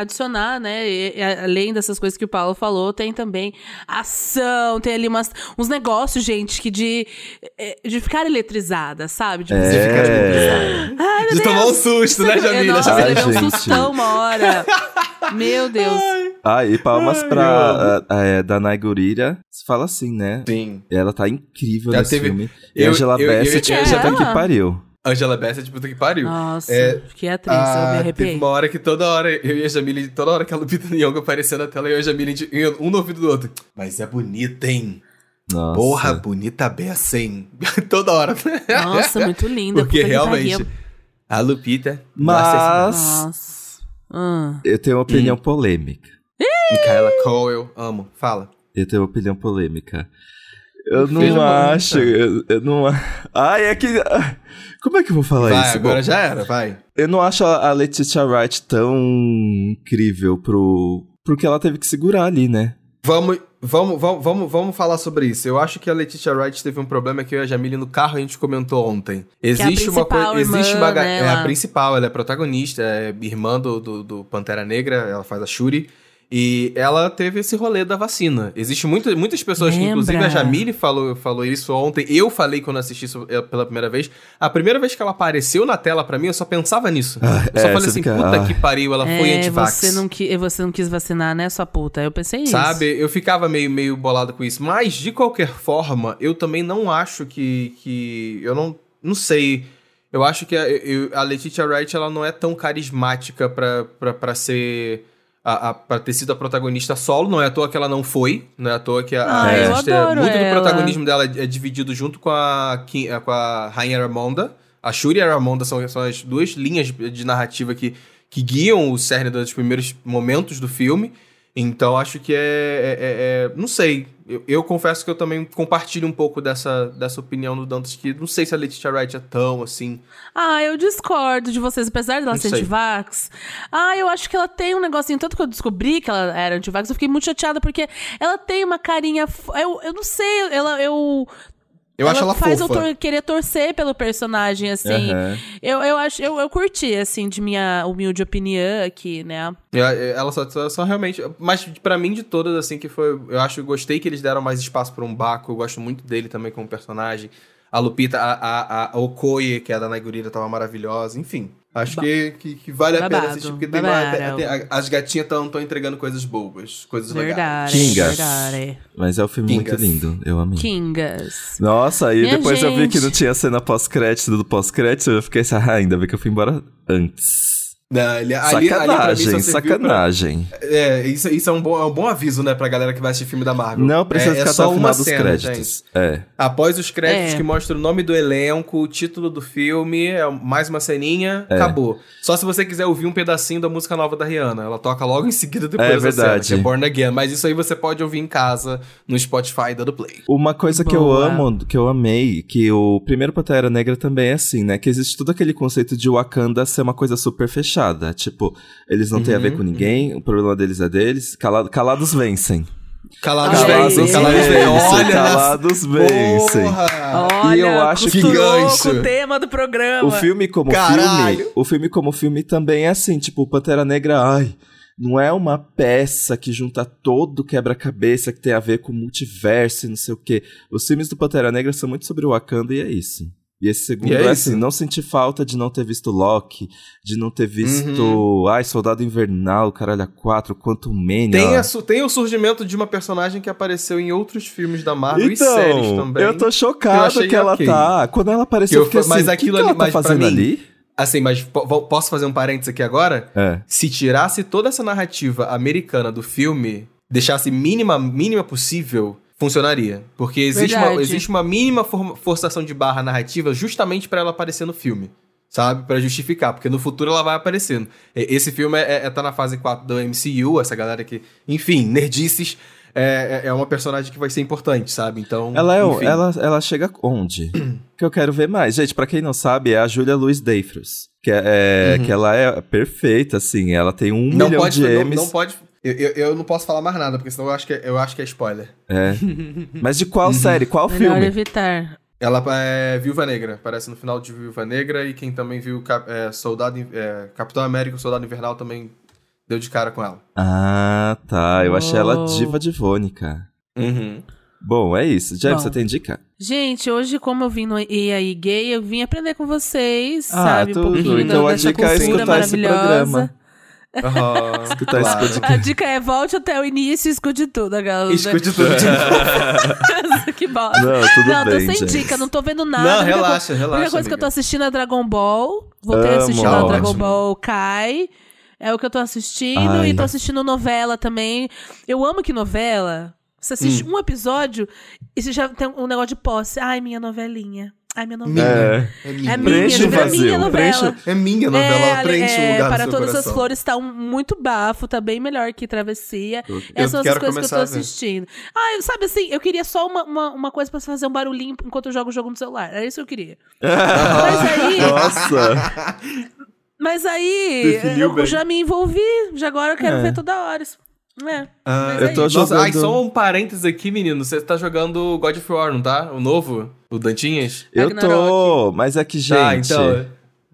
adicionar, né? e- e além dessas coisas que o Paulo falou, tem também ação, tem ali umas, uns negócios, gente, que de, é, de ficar eletrizada, sabe? De ficar tipo, É. Ai, meu De tomar um Deus. susto, né, Jamília? Nossa, Ai, deu um sustão uma hora. Meu Deus. Ah, e palmas Ai, pra a, a, é, Danai Gurira. Se fala assim, né? Sim. Ela tá incrível Já nesse teve- filme. Eu- Angela eu- eu- Bassett, eu- puta ela- que pariu. Angela Bassett, puta que pariu. Nossa, É, que atriz, eu me Ah, teve arrepiei. uma hora que toda hora eu e a Jamile, toda hora que a Lupita Nyong'o aparecia na tela, eu e a Jamile, um no ouvido do outro. Mas é bonita, hein? Nossa. Porra, bonita beça, hein? toda hora. Nossa, muito linda. Porque realmente, a Lupita... Mas Nossa. Ah. eu tenho uma opinião polêmica. Micaela Cole, amo. Fala. Eu tenho uma opinião polêmica. Eu não bom, acho. então. Eu, eu não. Ai, é que. Como é que eu vou falar vai, isso? agora Bom, já era, vai. Eu não acho a a Letitia Wright tão incrível pro. pro que ela teve que segurar ali, né? Vamos, vamos, vamos, vamos, vamos falar sobre isso. Eu acho que a Letitia Wright teve um problema que eu e a Jamile no carro a gente comentou ontem. Existe uma principal coisa. Existe uma. né, é a principal, ela é protagonista, é irmã do, do, do Pantera Negra, ela faz a Shuri. E ela teve esse rolê da vacina. Existe muita, muitas pessoas, Lembra? inclusive a Jamile falou, falou isso ontem. Eu falei quando assisti isso eh, pela primeira vez. A primeira vez que ela apareceu na tela pra mim, eu só pensava nisso. Ah, eu só é, falei você assim, fica- puta ah. que pariu, ela foi É, antivax. você não, qui- você não quis vacinar, né, sua puta? Eu pensei isso. Sabe? Eu ficava meio, meio bolado com isso. Mas, de qualquer forma, eu também não acho que. que eu não. Não sei. Eu acho que a, eu- a Letitia Wright ela não é tão carismática pra, pra, pra ser. A, a, pra ter sido a protagonista solo, não é à toa que ela não foi, não é à toa que a, Ah, a- é- muito do ela. protagonismo dela é dividido junto com a, Ki- com a Rainha Ramonda. A Shuri e a Ramonda são, são as duas linhas de, de narrativa que, que guiam o cerne dos primeiros momentos do filme. Então acho que é. é- é- é- não sei. Eu, eu confesso que eu também compartilho um pouco dessa, dessa opinião do Dantas, que não sei se a Letitia Wright é tão assim. Ah, eu discordo de vocês, apesar dela Não ser antivax. Ah, eu acho que ela tem um negocinho. Tanto que eu descobri que ela era antivax, eu fiquei muito chateada, porque ela tem uma carinha. Eu, eu não sei, ela. Eu, Eu acho ela faz fofa. eu tor- querer torcer pelo personagem, assim. Aham. Eu, eu acho, eu, eu curti, assim, de minha humilde opinião aqui, né? Eu- Ela só, só, só realmente. Mas pra mim, de todas, assim, que foi. Eu acho, gostei que eles deram mais espaço pra um Baco. Eu gosto muito dele também como personagem. A Lupita, a, a, a Okoye, que é a da Naigurira, tava maravilhosa. Enfim. Acho que, que, que vale a pena Babado, assistir, porque tem uma, babado. tem- as gatinhas estão entregando coisas boas, coisas legais. Kingas. Verdade. Mas é um filme Kingas. muito lindo. Eu amei. Kingas. Nossa, e Minha depois eu vi que gente. não tinha cena pós-crédito do pós-crédito. Eu fiquei assim, ah, ainda bem que eu fui embora antes. Não, ele, ali, ali pra mim sacanagem, pra- sacanagem. É, isso, isso é, um bom, é um bom aviso, né, pra galera que vai assistir filme da Marvel. Não precisa é, ficar é só até o final uma dos cena, créditos. gente. É. Após os créditos É. que mostram o nome do elenco, o título do filme, é mais uma ceninha, acabou. Só se você quiser ouvir um pedacinho da música nova da Rihanna. Ela toca logo em seguida depois É da verdade. cena, que é Born Again. Mas isso aí você pode ouvir em casa, no Spotify dando play. Uma coisa que eu amo, que eu amei, que o primeiro Pantera Negra também é assim, né? Que existe todo aquele conceito de Wakanda ser uma coisa super fechada. Tipo, eles não têm a Uhum, ver com ninguém, o problema deles é deles. Cala- calados vencem. Calados vencem, calados vencem. Olha, Calados vencem. Porra! Olha, E eu acho que- gancho. o tema do programa. O filme como Caralho. filme, o filme como filme também é assim, tipo, Pantera Negra, ai, não é uma peça que junta todo quebra-cabeça que tem a ver com multiverso e não sei o quê. Os filmes do Pantera Negra são muito sobre o Wakanda e é isso. E esse segundo E é é, assim, não senti falta de não ter visto Loki, de não ter visto, Uhum. ai, Soldado Invernal, Caralho a 4, Quantum Mania. Tem, a tem o surgimento de uma personagem que apareceu em outros filmes da Marvel e Então, séries também. eu tô chocado achei que ela ok. tá. Quando ela apareceu, Que eu eu fiquei fa- mas assim, aquilo que, ali- que tá fazendo mim- ali? Assim, mas po- po- posso fazer um parênteses aqui agora? É. Se tirasse toda essa narrativa americana do filme, deixasse mínima, mínima possível, funcionaria. Porque existe uma, existe uma mínima for- forçação de barra narrativa justamente pra ela aparecer no filme. Sabe? Pra justificar, porque no futuro ela vai aparecendo. Esse filme é, é- tá na fase 4 do MCU, essa galera que. Enfim, nerdices. É, é- é uma personagem que vai ser importante, sabe? Então. Ela, é, enfim. ela, ela chega onde? que eu quero ver mais. Gente, pra quem não sabe, é a Julia Louis Dreyfus. Que, é, é- que ela é perfeita, assim. Ela tem um Uhum. Não milhão pode, de não, M's. não pode. Eu, eu, eu não posso falar mais nada, porque senão eu acho que é, eu acho que é spoiler. É. Mas de qual série? Qual Melhor filme? evitar. Ela é Viúva Negra, aparece no final de Viúva Negra e quem também viu Cap- é, Soldado, é, Capitão América, o Soldado Invernal também deu de cara com ela. Ah, tá. Eu achei ela Oh. diva divônica. Uhum. Bom, é isso. Jeff, Bom. você tem dica? Gente, hoje, como eu vim no EAI Gay, eu vim aprender com vocês, Ah, sabe? tudo. Um pouquinho Então a dica é escutar esse maravilhosa. programa. Aham, Escutar esse claro. podcast. A dica é volte até o início e escute tudo, a galera. Escute tudo de novo. que bosta. Não, tudo não, bem, tô sem gente. dica, não tô vendo nada. Não, A única relaxa, co- A relaxa, única coisa que eu tô amiga. assistindo é Dragon Ball. Voltei Amo. a assistir lá Ótimo. Dragon Ball Kai. É o que eu tô assistindo. Ai. E tô assistindo novela também. Eu amo que novela. Você assiste Hum. um episódio e você já tem um negócio de posse. Ai, minha novelinha. Ai, minha novela. É. É minha. É minha, Preenche o vazio, minha novela. preenche É minha novela, ela É, preenche é, o lugar Para do seu todas coração. as flores tá um- muito bafo, tá bem melhor que Travessia. Eu Essas são as coisas que eu tô assistindo. Ah, eu- sabe assim, eu queria só uma, uma, uma coisa pra fazer um barulhinho enquanto eu jogo o jogo no celular. Era isso que eu queria. Mas aí, Nossa! mas aí Definiu eu bem. já me envolvi, já agora eu quero É. ver toda hora. É. Ah, Mas eu é tô isso. Nossa, ai, jogando- só um parênteses aqui, menino. Você tá jogando God of War, não tá? O novo? O Dantinhas? Eu tô, mas é que, gente. Tá, então.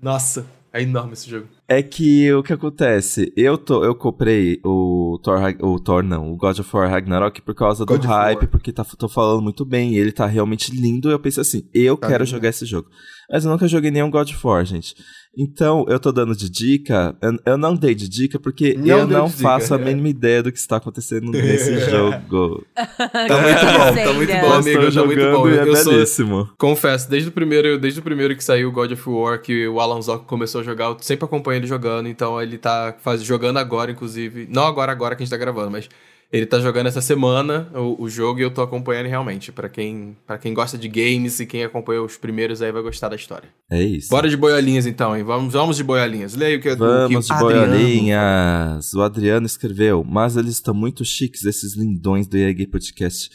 Nossa, é enorme esse jogo. É que o que acontece? Eu tô, eu comprei o Thor, o Thor não, o God of War Ragnarok por causa God do of War. hype, porque tá, tô falando muito bem, e ele tá realmente lindo. Eu pensei assim, eu Tá quero lindo. jogar esse jogo. Mas eu nunca joguei nenhum God of War, gente. Então, eu tô dando de dica. Eu, eu não dei de dica porque Não eu não de dica, faço a é. mínima ideia do que está acontecendo nesse jogo. Tá muito bom, tá muito bom, Eu amigo. Tá muito bom. e é Eu sou, belíssimo. confesso, desde o primeiro, desde o primeiro que saiu o God of War, que o Alan Zock começou a jogar, eu sempre acompanho ele jogando, então ele tá faz, jogando agora, inclusive. Não agora, agora que a gente tá gravando, mas ele tá jogando essa semana o, o jogo e eu tô acompanhando realmente. Pra quem, pra quem gosta de games e quem acompanhou os primeiros aí vai gostar da história. É isso. Bora de boiolinhas então, hein? Vamos, vamos de boiolinhas. Leia o que, Vamos que de boiolinhas. O Adriano escreveu, mas eles estão muito chiques, esses lindões do EA Gay Podcast,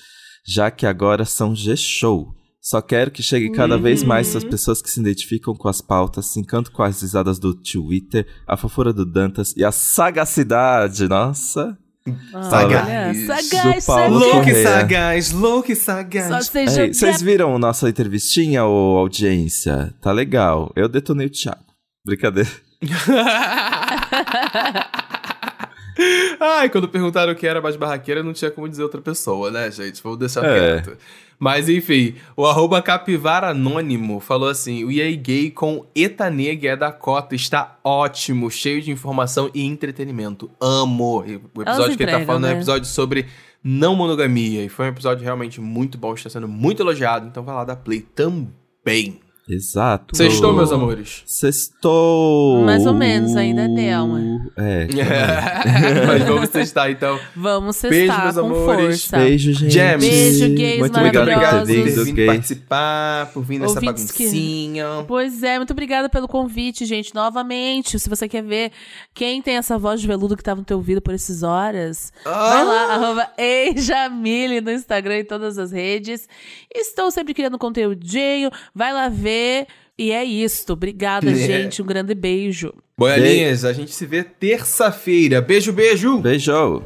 já que agora são G-Show. Só quero que chegue cada vez mais as pessoas que se identificam com as pautas, se encantam com as risadas do Twitter, a fofura do Dantas e a sagacidade, nossa. Olha, Sagaz. sagaz, Do Paulo sagaz. Louco e sagaz, louco e Só sagaz. Vocês viram nossa entrevistinha, ô audiência? Tá legal. Eu detonei o Thiago. Brincadeira. Ai, quando perguntaram o que era mais barraqueira, não tinha como dizer outra pessoa, né, gente? Vamos deixar É. quieto. Mas enfim, o arroba capivara anônimo falou assim: o EA Gay com Eta Negra é da cota está ótimo, cheio de informação e entretenimento. Amo. E O episódio que ele tá falando é um né? episódio sobre não monogamia. E foi um episódio realmente muito bom, está sendo muito elogiado. Então vai lá dar play também. Exato. Sextou, meus amores. Sextou. Mais ou menos, ainda deu, mas- É. Mas vamos testar então. Vamos Beijo, cestar meus com amores. força. Beijo, gente. James. Beijo, gays Muito Muito obrigado por ter obrigado por ter vindo, vindo gay. participar, por vir nessa Ouvintes que- baguncinha. Pois é, muito obrigada pelo convite, gente. Novamente, se você quer ver quem tem essa voz de veludo que tava no teu ouvido por essas horas, vai Ah! lá, arroba Eijamile no Instagram e todas as redes. Estou sempre criando conteúdinho, vai lá ver. E é isto. Obrigada, É. gente. Um grande beijo. Boialinhas, a gente se vê terça-feira. Beijo, beijo! Beijo.